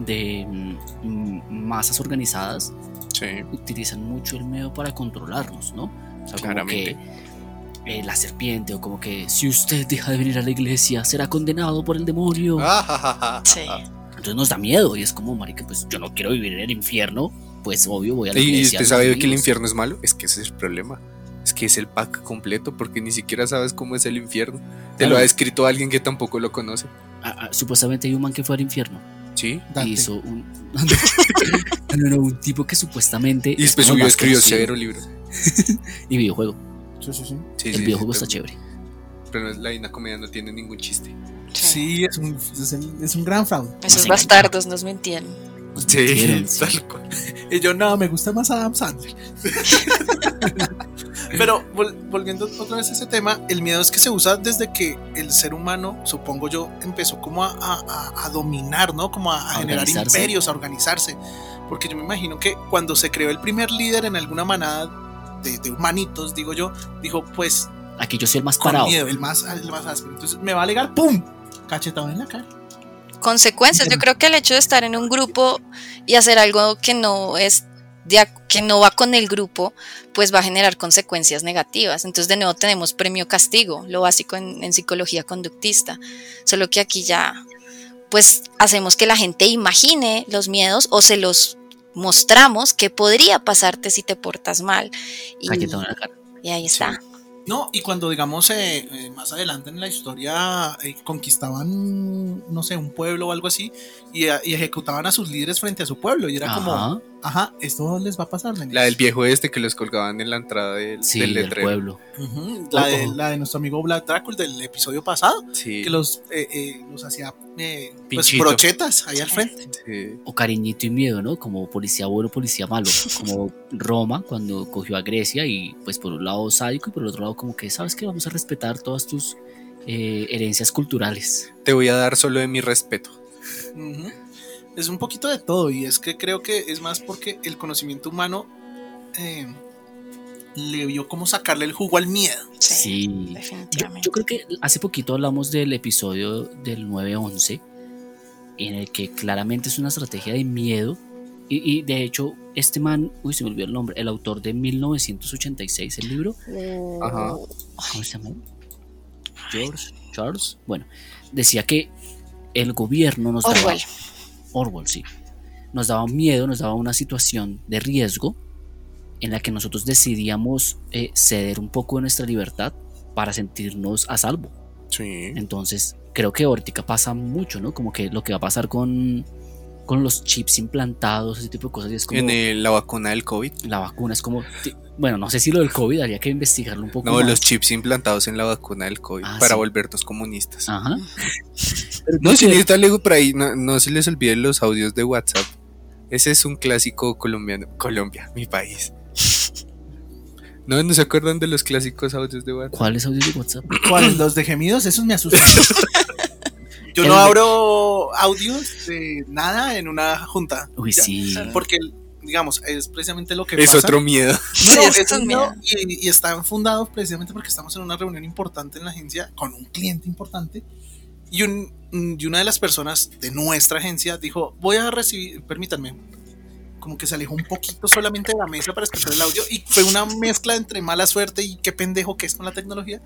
[SPEAKER 1] de mm, masas organizadas
[SPEAKER 4] sí.
[SPEAKER 1] utilizan mucho el miedo para controlarnos, ¿no? O sea, como
[SPEAKER 4] Claramente.
[SPEAKER 1] que eh, la serpiente o como que si usted deja de venir a la iglesia será condenado por el demonio.
[SPEAKER 4] Ah,
[SPEAKER 5] Sí.
[SPEAKER 1] Entonces nos da miedo y es como, marica, pues yo no quiero vivir en el infierno, pues obvio voy a la
[SPEAKER 4] ¿Y
[SPEAKER 1] iglesia.
[SPEAKER 4] usted
[SPEAKER 1] los
[SPEAKER 4] sabe que el infierno es malo? Es que ese es el problema. Es que es el pack completo porque ni siquiera sabes cómo es el infierno. Te
[SPEAKER 1] Claro.
[SPEAKER 4] lo ha escrito alguien que tampoco lo conoce.
[SPEAKER 1] Ah, ah, supuestamente hay un man que fue al infierno.
[SPEAKER 4] Sí.
[SPEAKER 3] Dante.
[SPEAKER 1] hizo un. no, no, no, un tipo que supuestamente.
[SPEAKER 4] Y
[SPEAKER 1] es
[SPEAKER 4] después subió, escribió severo libro.
[SPEAKER 1] Y videojuego.
[SPEAKER 3] Sí, sí, sí.
[SPEAKER 4] Sí,
[SPEAKER 1] el
[SPEAKER 4] sí,
[SPEAKER 1] videojuego
[SPEAKER 4] sí,
[SPEAKER 1] está
[SPEAKER 4] pero-
[SPEAKER 1] chévere.
[SPEAKER 4] Pero la Divina Comedia no tiene ningún chiste.
[SPEAKER 3] Sí, es un, es, un gran fraude.
[SPEAKER 5] Esos bastardos nos.
[SPEAKER 1] Nos
[SPEAKER 4] Sí, tal cual.
[SPEAKER 3] Y yo, no, me gusta más Adam Sandler. Pero vol- volviendo otra vez a ese tema, el miedo es que se usa desde que el ser humano, supongo yo, empezó como a, a- a- dominar, ¿no? Como a, a generar imperios, a organizarse. Porque yo me imagino que cuando se creó el primer líder en alguna manada de, de humanitos, digo yo, dijo, pues
[SPEAKER 1] Aquí yo soy el más parado.
[SPEAKER 3] miedo, el más, el más áspero. Entonces me va a alegar, ¡pum! Cachetado en la cara.
[SPEAKER 5] Consecuencias. Yo creo que el hecho de estar en un grupo y hacer algo que no es que no va con el grupo, pues va a generar consecuencias negativas. Entonces, de nuevo, tenemos premio castigo, lo básico en, en psicología conductista. Solo que aquí ya, pues, hacemos que la gente imagine los miedos o se los mostramos que podría pasarte si te portas mal. Y,
[SPEAKER 1] Cachetado en la cara.
[SPEAKER 5] y ahí está.
[SPEAKER 3] No, y cuando digamos eh, eh, más adelante en la historia eh, conquistaban, no sé, un pueblo o algo así y, eh, y ejecutaban a sus líderes frente a su pueblo y era como,
[SPEAKER 1] Ajá,
[SPEAKER 3] esto les va a pasar. nenes".
[SPEAKER 4] La del viejo este que los colgaban en la entrada del,
[SPEAKER 1] sí,
[SPEAKER 4] del
[SPEAKER 1] pueblo.
[SPEAKER 3] Ujú, la, de, la de nuestro amigo Black Drácula del episodio pasado,
[SPEAKER 4] Sí.
[SPEAKER 3] que los, eh, eh, los hacía eh, pues, brochetas ahí al frente.
[SPEAKER 4] sí.
[SPEAKER 1] O cariñito y miedo, ¿no? Como policía bueno, policía malo. Como Roma cuando cogió a Grecia y pues por un lado sádico y por el otro lado como que, ¿sabes qué? Vamos a respetar todas tus eh, herencias culturales.
[SPEAKER 4] Te voy a dar solo de mi respeto.
[SPEAKER 3] Ujú. Es un poquito de todo y es que creo que es más porque el conocimiento humano eh, le vio cómo sacarle el jugo al miedo.
[SPEAKER 5] Sí, definitivamente.
[SPEAKER 1] yo creo que hace poquito hablamos del episodio del 9-11, en el que claramente es una estrategia de miedo. Y, y de hecho, este man, uy, se me olvidó el nombre, el autor de 1986, el libro,
[SPEAKER 4] Ajá.
[SPEAKER 1] ¿cómo se llama? George, Charles, bueno, decía que el gobierno nos daba.
[SPEAKER 5] Orwell,
[SPEAKER 1] sí. Nos daba miedo, nos daba una situación de riesgo en la que nosotros decidíamos eh, ceder un poco de nuestra libertad para sentirnos a salvo.
[SPEAKER 4] Sí.
[SPEAKER 1] Entonces, creo que ahorita pasa mucho, ¿no? Como que lo que va a pasar con, con los chips implantados, ese tipo de cosas, y es como
[SPEAKER 4] En el- la vacuna del COVID.
[SPEAKER 1] la vacuna, es como, bueno, no sé si lo del COVID habría que investigarlo un poco
[SPEAKER 4] No,
[SPEAKER 1] más.
[SPEAKER 4] los chips implantados en la vacuna del COVID
[SPEAKER 1] Ah,
[SPEAKER 4] para
[SPEAKER 1] sí.
[SPEAKER 4] volvernos comunistas.
[SPEAKER 1] Ajá.
[SPEAKER 4] No, si necesita luego por ahí, no, no se les olviden los audios de WhatsApp. Ese es un clásico colombiano. Colombia, mi país. No, ¿no se acuerdan de los clásicos audios de WhatsApp?
[SPEAKER 1] ¿Cuáles audios de WhatsApp?
[SPEAKER 3] ¿Cuáles? Los de gemidos, esos me asustan. Yo
[SPEAKER 1] El
[SPEAKER 3] no abro audios de nada en una junta.
[SPEAKER 1] Uy,
[SPEAKER 3] Ya,
[SPEAKER 1] sí.
[SPEAKER 3] Porque, digamos, es precisamente lo que
[SPEAKER 4] Es
[SPEAKER 3] pasa.
[SPEAKER 4] otro miedo.
[SPEAKER 3] No, es
[SPEAKER 5] es
[SPEAKER 3] un
[SPEAKER 5] miedo.
[SPEAKER 3] y, y están fundados precisamente porque estamos en una reunión importante en la agencia con un cliente importante y, un, y una de las personas de nuestra agencia dijo, voy a recibir, permítanme, como que se alejó un poquito solamente de la mesa para escuchar el audio y fue una mezcla entre mala suerte y qué pendejo que es con la tecnología,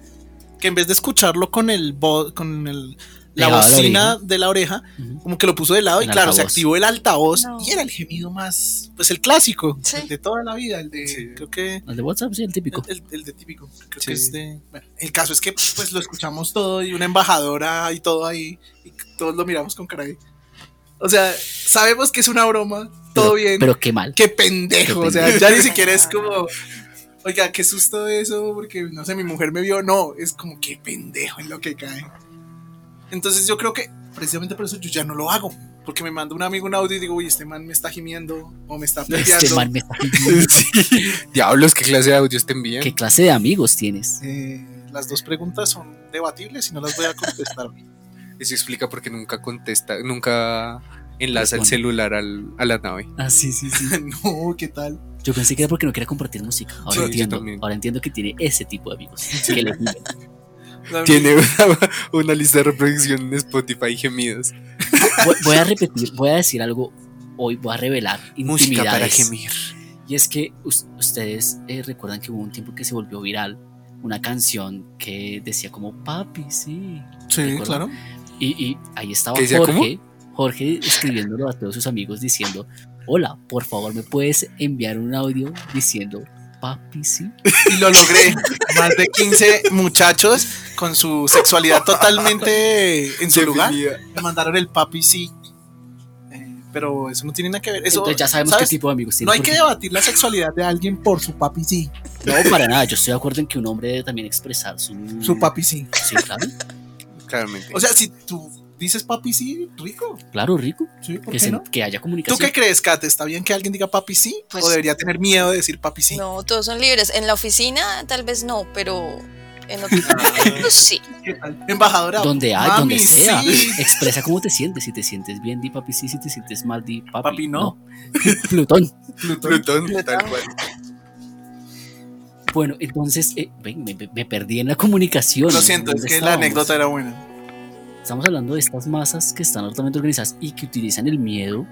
[SPEAKER 3] que en vez de escucharlo con el con el, la bocina de la oreja, como que lo puso de lado y claro, se activó el altavoz
[SPEAKER 5] No.
[SPEAKER 3] y era el gemido más, pues el clásico,
[SPEAKER 5] Sí.
[SPEAKER 3] el de toda la vida, el de,
[SPEAKER 4] Sí.
[SPEAKER 3] creo que...
[SPEAKER 1] El de WhatsApp, sí, el típico.
[SPEAKER 3] El, el de típico. Creo
[SPEAKER 4] Sí.
[SPEAKER 3] que es de. Bueno, el caso es que pues lo escuchamos todo y una embajadora y todo ahí. Y todos lo miramos con cara de. O sea, sabemos que es una broma, todo
[SPEAKER 1] Pero-
[SPEAKER 3] bien.
[SPEAKER 1] Pero qué mal.
[SPEAKER 3] qué pendejo.
[SPEAKER 1] Qué
[SPEAKER 3] o sea, ya ni siquiera es como. Oiga, qué susto eso, porque no sé, mi mujer me vio. No, es como qué pendejo en lo que cae. Entonces yo creo que precisamente por eso yo ya no lo hago. Porque me manda un amigo un audio y digo, uy, este man me está gimiendo o me está peleando.
[SPEAKER 1] Este man me está
[SPEAKER 4] Sí. Diablos, qué clase de audios te envían.
[SPEAKER 1] ¿Qué clase de amigos tienes?
[SPEAKER 3] Eh, las dos preguntas son debatibles y no las voy a contestar.
[SPEAKER 4] Eso explica por qué nunca contesta, nunca enlaza el celular al- a la nave.
[SPEAKER 1] Ah, sí, sí, sí.
[SPEAKER 3] no, ¿qué tal?
[SPEAKER 1] Yo pensé que era porque no quería compartir música. Ahora
[SPEAKER 4] Sí,
[SPEAKER 1] entiendo. Ahora entiendo que tiene ese tipo de amigos. Que le
[SPEAKER 4] Tiene una, una lista de reproducción en Spotify y gemidos.
[SPEAKER 1] voy, voy a repetir, voy a decir algo hoy, voy a revelar
[SPEAKER 4] Música para gemir.
[SPEAKER 1] Y es que us- ustedes eh, recuerdan que hubo un tiempo que se volvió viral una canción que decía como papi, sí.
[SPEAKER 3] Sí,
[SPEAKER 1] ¿Recuerdan?
[SPEAKER 3] claro.
[SPEAKER 1] Y, y ahí estaba
[SPEAKER 4] ¿Qué decía
[SPEAKER 1] Jorge, Jorge escribiéndolo a todos sus amigos diciendo, hola, por favor me puedes enviar un audio diciendo papi, sí.
[SPEAKER 3] Y lo logré. Más de 15 muchachos con su sexualidad totalmente en su lugar. Me mandaron el papi sí. Eh, pero eso no tiene nada que ver. Eso,
[SPEAKER 1] Entonces ya sabemos
[SPEAKER 3] ¿sabes?
[SPEAKER 1] qué tipo de amigos tiene.
[SPEAKER 3] No hay que debatir la sexualidad de alguien por su papi sí.
[SPEAKER 1] No, para nada, yo estoy de acuerdo en que un hombre debe también expresar su...
[SPEAKER 3] Su papi sí.
[SPEAKER 1] Sí, claro,
[SPEAKER 4] Claramente.
[SPEAKER 3] O sea, si tú dices papi sí, rico.
[SPEAKER 1] claro, rico.
[SPEAKER 3] Sí, ¿por
[SPEAKER 1] Que,
[SPEAKER 3] qué
[SPEAKER 1] se-
[SPEAKER 3] no?
[SPEAKER 1] que haya
[SPEAKER 3] ¿Tú
[SPEAKER 1] comunicación.
[SPEAKER 3] qué crees, Kate? ¿Está bien que alguien diga papi sí?
[SPEAKER 5] Pues-
[SPEAKER 3] ¿O debería tener miedo de decir papi sí?
[SPEAKER 5] No, todos son libres. En la oficina tal vez no, pero en otros momentos sí.
[SPEAKER 3] Embajadora.
[SPEAKER 1] Donde hay,
[SPEAKER 3] mami,
[SPEAKER 1] donde sea.
[SPEAKER 3] sí.
[SPEAKER 1] Expresa cómo te sientes. Si te sientes bien, di papi sí. Si te sientes mal, di papi,
[SPEAKER 3] Papi, no.
[SPEAKER 1] Plutón.
[SPEAKER 4] Plutón,
[SPEAKER 5] Plutón.
[SPEAKER 4] tal cual.
[SPEAKER 1] Bueno, entonces, eh, ven, me, me perdí en la comunicación.
[SPEAKER 3] Lo siento, es
[SPEAKER 1] ¿Dónde
[SPEAKER 3] que la anécdota era buena.
[SPEAKER 1] Estamos hablando de estas masas que están altamente organizadas y que utilizan el miedo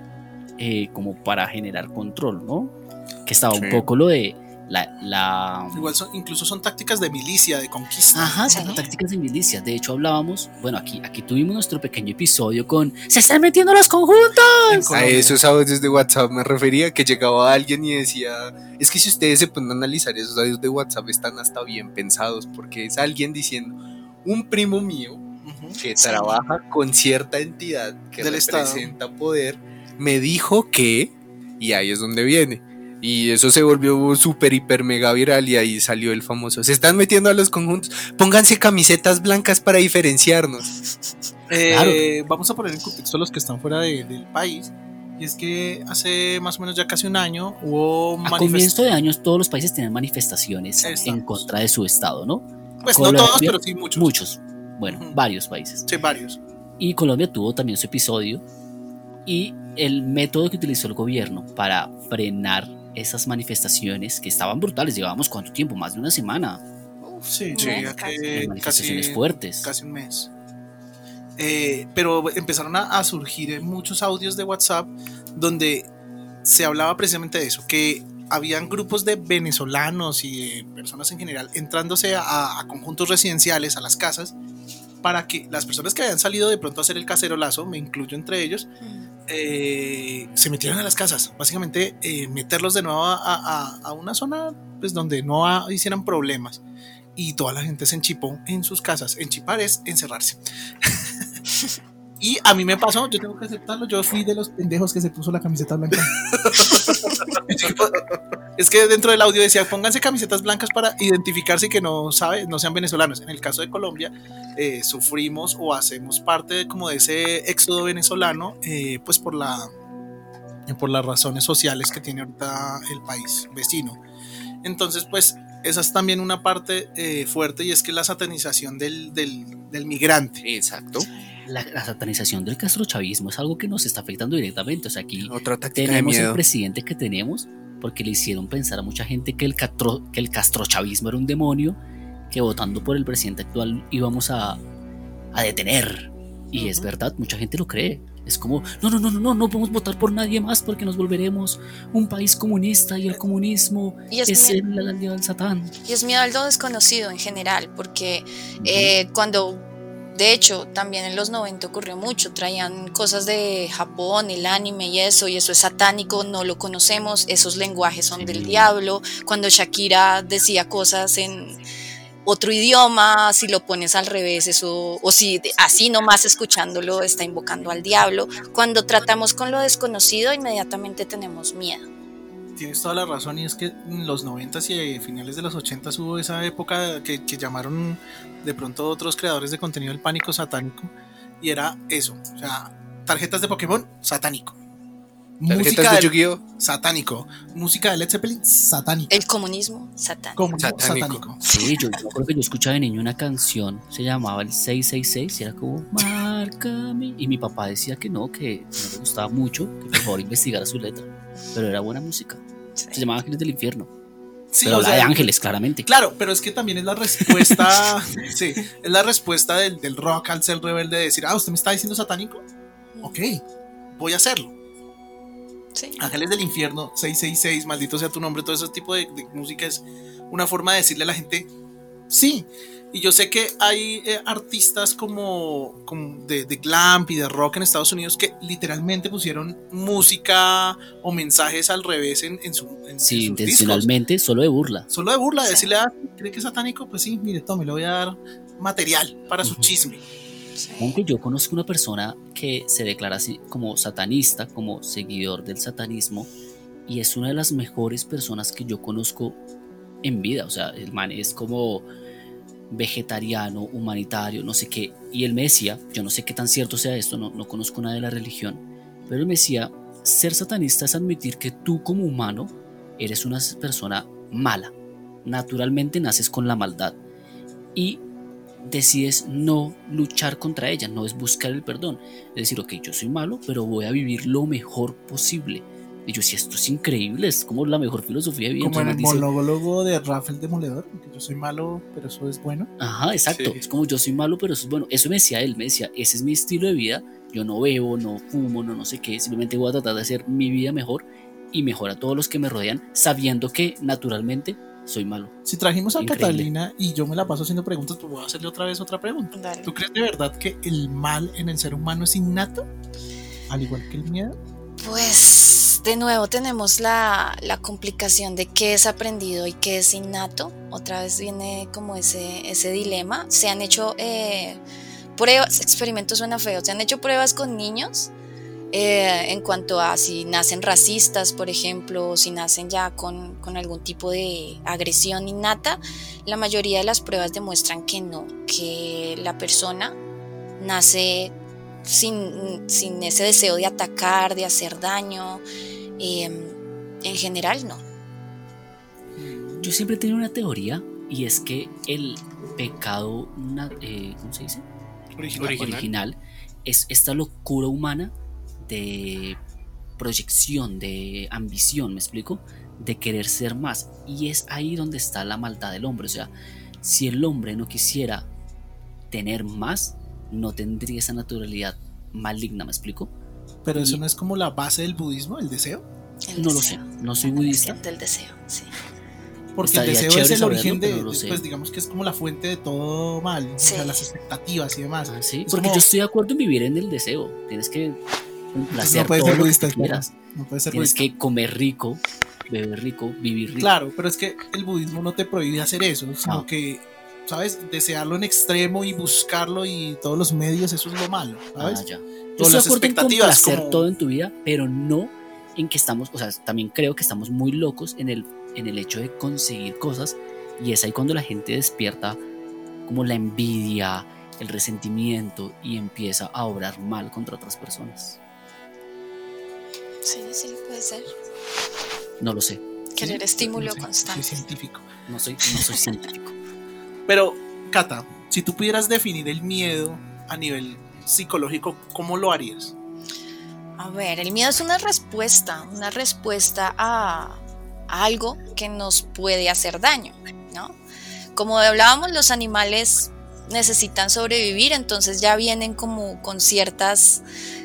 [SPEAKER 1] eh, como para generar control, ¿no? Que estaba un poco lo de la... la
[SPEAKER 3] Igual son, incluso son tácticas de milicia, de conquista.
[SPEAKER 1] Ajá,
[SPEAKER 5] Sí.
[SPEAKER 1] son tácticas de milicia. De hecho, hablábamos, bueno, aquí, aquí tuvimos nuestro pequeño episodio con ¡Se están metiendo los conjuntos!
[SPEAKER 4] A esos audios de WhatsApp me refería que llegaba alguien y decía, es que si ustedes se ponen a analizar esos audios de WhatsApp están hasta bien pensados porque es alguien diciendo, un primo mío Que
[SPEAKER 5] Sí.
[SPEAKER 4] trabaja con cierta entidad que
[SPEAKER 3] Del Estado.
[SPEAKER 4] representa poder, me dijo que, y ahí es donde viene. Y eso se volvió súper, hiper, mega viral y ahí salió el famoso. Se están metiendo a los conjuntos. Pónganse camisetas blancas para diferenciarnos.
[SPEAKER 3] Eh, Vamos a poner en contexto a los que están fuera de- del país. Y es que hace más o menos ya casi un año hubo
[SPEAKER 1] A comienzo de años todos los países tenían manifestaciones
[SPEAKER 3] Estamos.
[SPEAKER 1] en contra de su estado, ¿no?
[SPEAKER 3] Pues no todos, pero sí muchos.
[SPEAKER 1] Muchos. Bueno,
[SPEAKER 3] Ujú.
[SPEAKER 1] varios países.
[SPEAKER 3] Sí, varios.
[SPEAKER 1] Y Colombia tuvo también su episodio. Y el método que utilizó el gobierno para frenar esas manifestaciones que estaban brutales, llevábamos cuánto tiempo, más de una semana,
[SPEAKER 3] Sí,
[SPEAKER 5] Sí,
[SPEAKER 3] que
[SPEAKER 1] manifestaciones
[SPEAKER 3] casi,
[SPEAKER 1] fuertes.
[SPEAKER 3] casi un mes. Eh, pero empezaron a, a surgir muchos audios de WhatsApp donde se hablaba precisamente de eso, que habían grupos de venezolanos y de personas en general entrándose a, a conjuntos residenciales, a las casas, para que las personas que habían salido de pronto a hacer el cacerolazo, me incluyo entre ellos, eh, se metieran a las casas. Básicamente, eh, meterlos de nuevo a, a- a una zona pues, donde no hicieran problemas. Y toda la gente se enchipó en sus casas. Enchipar es encerrarse. y a mí me pasó, yo tengo que aceptarlo, yo fui de los pendejos que se puso la camiseta blanca. es que dentro del audio decía, pónganse camisetas blancas para identificarse y que no, sabe, no sean venezolanos. En el caso de Colombia, eh, sufrimos o hacemos parte de, como de ese éxodo venezolano, eh, pues por la por las razones sociales que tiene ahorita el país vecino. Entonces, pues esa es también una parte eh, fuerte y es que la satanización del, del, del migrante.
[SPEAKER 4] Exacto.
[SPEAKER 1] La, la satanización del castrochavismo es algo que nos está afectando directamente. O sea, aquí
[SPEAKER 4] Otra
[SPEAKER 1] tenemos el presidente que tenemos porque le hicieron pensar a mucha gente que el, catro- que el castrochavismo era un demonio, que votando por el presidente actual íbamos a, a detener. Y es
[SPEAKER 5] Ujú.
[SPEAKER 1] verdad, mucha gente lo cree. Es como, no, no, no, no, no, no podemos votar por nadie más porque nos volveremos un país comunista y el comunismo
[SPEAKER 5] Y es,
[SPEAKER 1] es el, la aldea del satán.
[SPEAKER 5] y es miedo al lo desconocido en general, porque eh, cuando, de hecho, también en los 90 ocurrió mucho, traían cosas de Japón, el anime y eso, y eso es satánico, no lo conocemos, esos lenguajes son del diablo. Cuando Shakira decía cosas en otro idioma, si lo pones al revés, eso, o si así nomás escuchándolo está invocando al diablo. Cuando tratamos con lo desconocido, inmediatamente tenemos miedo.
[SPEAKER 3] Tienes toda la razón y es que en los 90 y finales de los 80 hubo esa época que, que llamaron de pronto otros creadores de contenido el pánico satánico y era eso, o sea, tarjetas de Pokémon, satánico. Música
[SPEAKER 4] de Yu-Gi-Oh!
[SPEAKER 3] satánico. Música de Led Zeppelin, satánico.
[SPEAKER 5] El comunismo, satán.
[SPEAKER 3] Comunismo,
[SPEAKER 4] Satánico.
[SPEAKER 3] satánico.
[SPEAKER 1] Sí, yo, yo creo que yo escuchaba de niño una canción, se llamaba el 666, y era como, márcame. Y mi papá decía que no, que no le gustaba mucho, que por favor investigara su letra. Pero era buena música. Se llamaba Ángeles del Infierno.
[SPEAKER 3] Sí,
[SPEAKER 1] pero
[SPEAKER 3] o
[SPEAKER 1] la
[SPEAKER 3] sea,
[SPEAKER 1] de Ángeles, claramente.
[SPEAKER 3] Claro, pero es que también es la respuesta, sí, es la respuesta del, del rock al ser rebelde de decir, ah, usted me está diciendo satánico, ok, voy a hacerlo.
[SPEAKER 5] Sí.
[SPEAKER 3] Ángeles del Infierno, 666, maldito sea tu nombre, todo ese tipo de, de música es una forma de decirle a la gente, sí. Y yo sé que hay eh, artistas como, como de, de glam y de rock en Estados Unidos que literalmente pusieron música o mensajes al revés en, en su, en- en
[SPEAKER 1] Sí,
[SPEAKER 3] sus
[SPEAKER 1] intencionalmente, solo de burla.
[SPEAKER 3] discos. Solo de burla,
[SPEAKER 5] Sí.
[SPEAKER 3] decirle, ah, ¿cree que es satánico? Pues sí, mire, tome, le voy a dar material para su
[SPEAKER 1] Ujú.
[SPEAKER 3] chisme.
[SPEAKER 5] sí.
[SPEAKER 1] Aunque yo conozco una persona que se declara así como satanista, como seguidor del satanismo, y es una de las mejores personas que yo conozco en vida. O sea, el man es como vegetariano, humanitario, no sé qué. Y él me decía, yo no sé qué tan cierto sea esto, no, no conozco nada de la religión, pero él me decía, ser satanista es admitir que tú como humano eres una persona mala. Naturalmente naces con la maldad. Y decides no luchar contra ella, no es buscar el perdón. Es decir, ok, yo soy malo, pero voy a vivir lo mejor posible. Y yo, si esto es increíble, es como la mejor filosofía de vida.
[SPEAKER 3] Como en el
[SPEAKER 1] dice,
[SPEAKER 3] monólogo de Rafael Demoledor, que yo soy malo, pero eso es bueno.
[SPEAKER 1] Ajá, exacto.
[SPEAKER 4] Sí.
[SPEAKER 1] Es como yo soy malo, pero eso es bueno. Eso me decía él, me decía, ese es mi estilo de vida. Yo no bebo, no fumo, no no sé qué. Simplemente voy a tratar de hacer mi vida mejor y mejor a todos los que me rodean, sabiendo que naturalmente soy malo.
[SPEAKER 3] Si trajimos a
[SPEAKER 1] Increíble.
[SPEAKER 3] Catalina y yo me la paso haciendo preguntas, pues voy a hacerle otra vez otra pregunta.
[SPEAKER 5] Dale.
[SPEAKER 3] ¿Tú crees de verdad que el mal en el ser humano es innato? Al igual que el miedo.
[SPEAKER 5] Pues de nuevo tenemos la, la complicación de qué es aprendido y qué es innato. Otra vez viene como ese, ese dilema. Se han hecho eh, pruebas, experimentos suena feo, se han hecho pruebas con niños eh, en cuanto a si nacen racistas, por ejemplo, o si nacen ya con, con algún tipo de agresión innata. La mayoría de las pruebas demuestran que no, que la persona nace sin, sin ese deseo de atacar, de hacer daño. eh, en general, no.
[SPEAKER 1] Yo siempre he tenido una teoría y es que el pecado, eh, ¿cómo se dice?
[SPEAKER 3] Original.
[SPEAKER 4] Original.
[SPEAKER 1] original es esta locura humana de proyección, de ambición, ¿me explico? De querer ser más. Y es ahí donde está la maldad del hombre. O sea, si el hombre no quisiera tener más, no tendría esa naturalidad maligna, ¿me explico?
[SPEAKER 3] Pero eso no es como la base del budismo, el deseo.
[SPEAKER 5] El
[SPEAKER 1] No lo sé, no soy
[SPEAKER 5] la
[SPEAKER 1] budista.
[SPEAKER 5] Del deseo, sí.
[SPEAKER 3] Porque el deseo es el
[SPEAKER 1] saberlo,
[SPEAKER 3] origen de,
[SPEAKER 1] no
[SPEAKER 3] pues digamos que es como la fuente de todo mal, o
[SPEAKER 5] Sí.
[SPEAKER 3] sea, las expectativas y demás.
[SPEAKER 1] Ah, sí,
[SPEAKER 3] Es
[SPEAKER 1] porque
[SPEAKER 3] como-
[SPEAKER 1] yo estoy de acuerdo en vivir en el deseo. Tienes que complacer
[SPEAKER 3] no puede
[SPEAKER 1] todo
[SPEAKER 3] ser
[SPEAKER 1] lo que
[SPEAKER 3] budista. No puede ser
[SPEAKER 1] Tienes
[SPEAKER 3] budista.
[SPEAKER 1] que comer rico, beber rico, vivir rico.
[SPEAKER 3] Claro, pero es que el budismo no te prohíbe hacer eso, sino
[SPEAKER 1] No.
[SPEAKER 3] que, ¿sabes? Desearlo en extremo y buscarlo y todos los medios, eso es lo malo, ¿sabes?
[SPEAKER 1] Ah, ya. Yo
[SPEAKER 3] las expectativas,
[SPEAKER 1] complacer
[SPEAKER 3] como-
[SPEAKER 1] todo en tu vida, pero no en que estamos, o sea, también creo que estamos muy locos en el, en el hecho de conseguir cosas y es ahí cuando la gente despierta como la envidia, el resentimiento y empieza a obrar mal contra otras personas.
[SPEAKER 5] Sí, sí, puede ser.
[SPEAKER 1] No lo sé,
[SPEAKER 5] Querer
[SPEAKER 3] Sí,
[SPEAKER 5] estímulo
[SPEAKER 3] no sé,
[SPEAKER 5] constante.
[SPEAKER 3] soy científico.
[SPEAKER 1] no soy, no soy científico.
[SPEAKER 3] Pero, Cata, si tú pudieras definir el miedo a nivel psicológico, ¿cómo lo harías?
[SPEAKER 5] A ver, el miedo es una respuesta, una respuesta a, algo que nos puede hacer daño, ¿no? Como hablábamos, los animales necesitan sobrevivir, entonces ya vienen como con ciertas,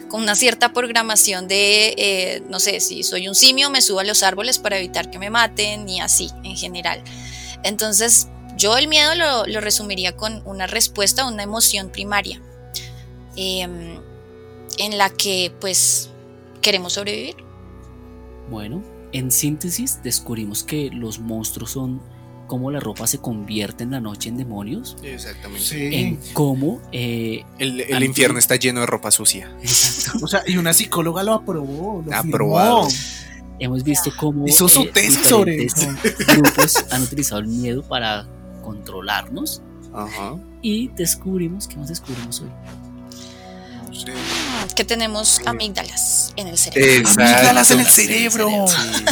[SPEAKER 5] con una cierta programación de, eh, no sé, si soy un simio, me subo a los árboles para evitar que me maten y así, en general. Entonces, yo el miedo lo, lo resumiría con una respuesta, una emoción primaria. Em, en la que pues queremos sobrevivir.
[SPEAKER 1] Bueno, en síntesis descubrimos que los monstruos son cómo la ropa se convierte en la noche en demonios,
[SPEAKER 4] Exactamente.
[SPEAKER 1] en cómo eh,
[SPEAKER 4] El, infierno está lleno de ropa sucia.
[SPEAKER 3] O sea, y una psicóloga lo aprobó, lo
[SPEAKER 4] Aprobado.
[SPEAKER 3] firmó.
[SPEAKER 1] hemos visto cómo
[SPEAKER 3] Hizo su
[SPEAKER 1] eh,
[SPEAKER 3] tesis sobre eso.
[SPEAKER 1] grupos han utilizado el miedo para controlarnos
[SPEAKER 4] Ajá.
[SPEAKER 1] y descubrimos que nos descubrimos hoy.
[SPEAKER 4] Sí.
[SPEAKER 5] Que tenemos amígdalas en el cerebro.
[SPEAKER 4] Exacto.
[SPEAKER 3] Amígdalas en el cerebro.
[SPEAKER 1] sí.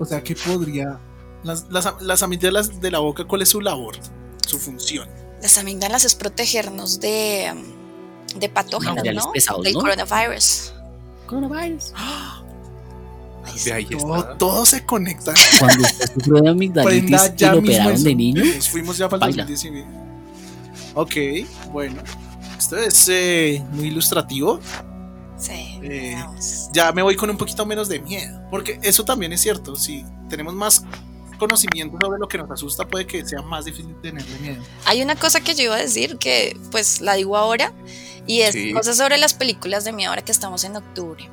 [SPEAKER 3] O sea, que podría. Las, las, las amígdalas de la boca, ¿cuál es su labor? Su función.
[SPEAKER 5] Las amígdalas es protegernos de, de patógenos, ¿no?
[SPEAKER 1] pesados,
[SPEAKER 5] Del
[SPEAKER 1] ¿no?
[SPEAKER 5] coronavirus.
[SPEAKER 1] Coronavirus.
[SPEAKER 5] Ahí
[SPEAKER 4] De
[SPEAKER 5] está.
[SPEAKER 4] ahí
[SPEAKER 3] Todo,
[SPEAKER 4] está.
[SPEAKER 3] todo se conecta.
[SPEAKER 1] Cuando usted sufrió de amigdalitis
[SPEAKER 3] Prenda
[SPEAKER 1] y
[SPEAKER 3] ya
[SPEAKER 1] lo operaron
[SPEAKER 3] eso.
[SPEAKER 1] de niño,
[SPEAKER 3] Nos fuimos ya para el
[SPEAKER 1] Baila.
[SPEAKER 3] 2019. Ok, bueno. Esto es eh, muy ilustrativo.
[SPEAKER 5] Sí,
[SPEAKER 3] Eh. Ya me voy con un poquito menos de miedo. Porque eso también es cierto. Si tenemos más conocimiento sobre lo que nos asusta, puede que sea más difícil tenerle miedo.
[SPEAKER 5] Hay una cosa que yo iba a decir que pues la digo ahora y es
[SPEAKER 4] Sí.
[SPEAKER 5] cosas sobre las películas de miedo ahora que estamos en octubre.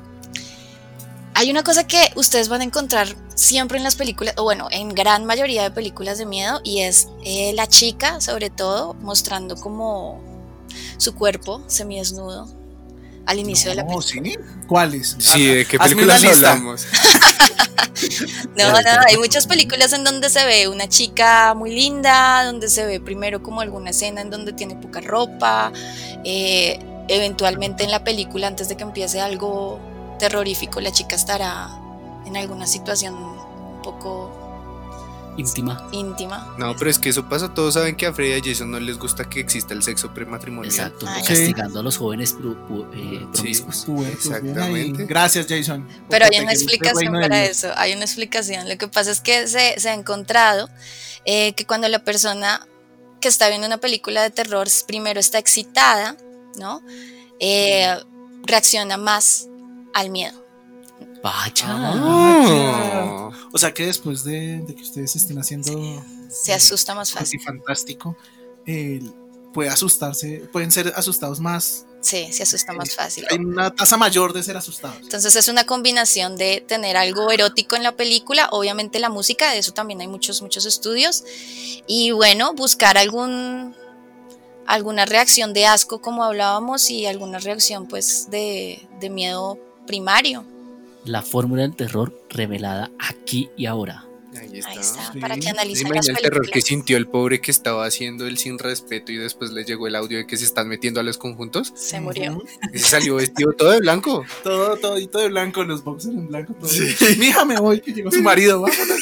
[SPEAKER 5] Hay una cosa que ustedes van a encontrar siempre en las películas, o bueno, en gran mayoría de películas de miedo, y es eh, la chica, sobre todo, mostrando como su cuerpo semidesnudo al inicio de la película.
[SPEAKER 3] ¿sí? ¿Cuáles?
[SPEAKER 4] Sí, ¿de qué películas hablamos?
[SPEAKER 5] No, no, hay muchas películas en donde se ve una chica muy linda, donde se ve primero como alguna escena en donde tiene poca ropa, eh, eventualmente en la película antes de que empiece algo terrorífico la chica estará en alguna situación un poco
[SPEAKER 1] íntima.
[SPEAKER 5] íntima.
[SPEAKER 4] No, pero es que eso pasa. Todos saben que a Freddy y a Jason no les gusta que exista el sexo prematrimonial.
[SPEAKER 1] Exacto,
[SPEAKER 5] Ah,
[SPEAKER 3] sí.
[SPEAKER 1] castigando a los jóvenes pro- pro- eh, promiscuos.
[SPEAKER 4] Exactamente.
[SPEAKER 3] Gracias, Jason.
[SPEAKER 5] Pero hay una explicación para eso, hay una explicación. Lo que pasa es que se, se ha encontrado eh, que cuando la persona que está viendo una película de terror primero está excitada, ¿no? Eh, reacciona más al miedo.
[SPEAKER 1] Vaya.
[SPEAKER 3] Ah, O sea que después de, de que ustedes estén haciendo
[SPEAKER 5] Se asusta más fácil.
[SPEAKER 3] fantástico, puede asustarse, pueden ser asustados más.
[SPEAKER 5] Sí, se asusta más fácil.
[SPEAKER 3] Hay una tasa mayor de ser asustados.
[SPEAKER 5] Entonces es una combinación de tener algo erótico en la película, obviamente la música, de eso también hay muchos, muchos estudios. Y bueno, buscar algún alguna reacción de asco, como hablábamos, y alguna reacción pues de, de miedo primario.
[SPEAKER 1] La fórmula del terror revelada aquí y ahora.
[SPEAKER 4] Ahí está.
[SPEAKER 5] Ahí está,
[SPEAKER 3] Sí.
[SPEAKER 5] para que
[SPEAKER 4] ¿Se
[SPEAKER 5] analicen las
[SPEAKER 4] el terror que sintió el pobre que estaba haciendo el sin respeto y después le llegó el audio de que se están metiendo a los conjuntos?
[SPEAKER 5] Se murió.
[SPEAKER 4] Y se salió vestido todo de blanco.
[SPEAKER 3] Todo, todito de blanco, los boxers en blanco. Todo. Mija, me voy, que llegó su marido. vámonos.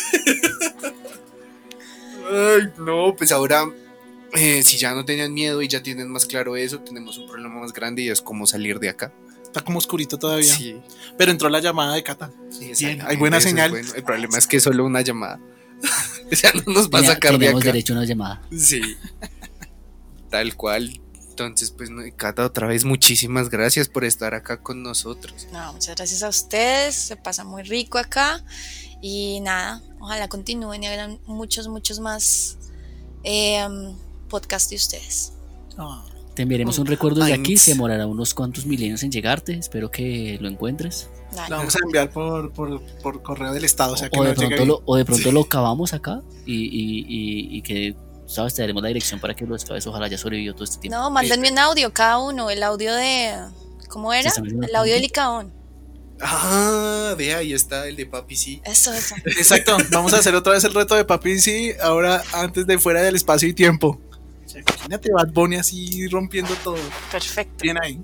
[SPEAKER 4] Ay, no, pues ahora, eh, si ya no tenían miedo y ya tienen más claro eso, tenemos un problema más grande y es cómo salir de acá.
[SPEAKER 3] Está como oscurito todavía.
[SPEAKER 4] Sí,
[SPEAKER 3] Pero entró la llamada de Cata.
[SPEAKER 4] exactamente,
[SPEAKER 3] hay buena
[SPEAKER 4] eso
[SPEAKER 3] señal.
[SPEAKER 4] bueno. El problema es que es solo una llamada. o sea, no nos va a sacar de
[SPEAKER 1] tenemos
[SPEAKER 4] acá.
[SPEAKER 1] derecho a una llamada.
[SPEAKER 4] Sí. Tal cual. Entonces, pues, Cata, otra vez muchísimas gracias por estar acá con nosotros.
[SPEAKER 5] No, muchas gracias a ustedes, se pasa muy rico acá. Y nada, ojalá continúen y hagan muchos, muchos más eh, podcasts de ustedes.
[SPEAKER 3] Ah,
[SPEAKER 1] Te enviaremos un recuerdo de aquí, se demorará unos cuantos milenios en llegarte, espero que lo encuentres.
[SPEAKER 5] Dale.
[SPEAKER 3] lo vamos a enviar por, por, por correo del Estado. O sea que
[SPEAKER 1] O de
[SPEAKER 3] no
[SPEAKER 1] pronto lo, o de pronto lo cavamos acá y, y, y, y que, ¿sabes? Te daremos la dirección para que lo descabes, ojalá haya sobrevivido todo este tiempo.
[SPEAKER 5] No, mándenme un audio cada uno, el audio de... ¿Cómo era? El audio de. Licaón.
[SPEAKER 4] Ah, ve ahí está el de papi, sí.
[SPEAKER 5] Eso, eso.
[SPEAKER 3] Exacto, vamos a hacer otra vez el reto de Papi sí, ahora antes de fuera del espacio y tiempo. Sea, imagínate Bad Bunny así rompiendo todo.
[SPEAKER 5] Perfecto.
[SPEAKER 3] Bien ahí.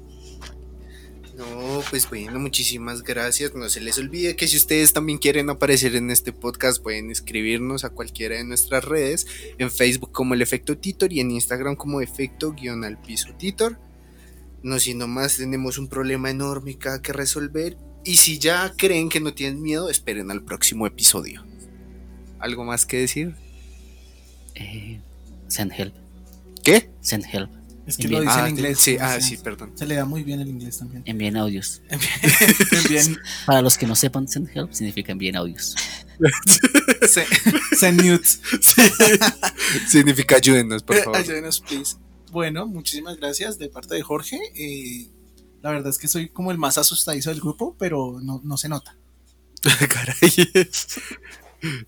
[SPEAKER 4] No, pues bueno, muchísimas gracias. No se les olvide que si ustedes también quieren aparecer en este podcast, pueden escribirnos a cualquiera de nuestras redes, en Facebook como el efecto Titor y en Instagram como efecto guion al piso Titor. No, si más tenemos un problema enorme acá que resolver. Y si ya creen que no tienen miedo, esperen al próximo episodio. ¿Algo más que decir?
[SPEAKER 1] Eh, send help,
[SPEAKER 4] ¿Qué?
[SPEAKER 1] send help.
[SPEAKER 3] Es que lo dice
[SPEAKER 4] Ah,
[SPEAKER 3] en inglés.
[SPEAKER 4] sí, ah, sí, perdón.
[SPEAKER 3] Se le da muy bien el inglés también.
[SPEAKER 1] Envíen audios. Para los que no sepan, send help significa envíen audios.
[SPEAKER 3] Se, se newts.
[SPEAKER 4] Sí. Significa ayúdenos, por favor.
[SPEAKER 3] Ayúdenos, please. Bueno, muchísimas gracias de parte de Jorge. Eh, la verdad es que soy como el más asustadizo del grupo, pero no, no se nota.
[SPEAKER 4] Caray.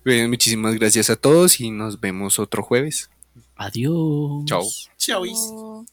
[SPEAKER 4] Bien, muchísimas gracias a todos y nos vemos otro jueves.
[SPEAKER 1] Adiós.
[SPEAKER 4] Chao.
[SPEAKER 3] Chao.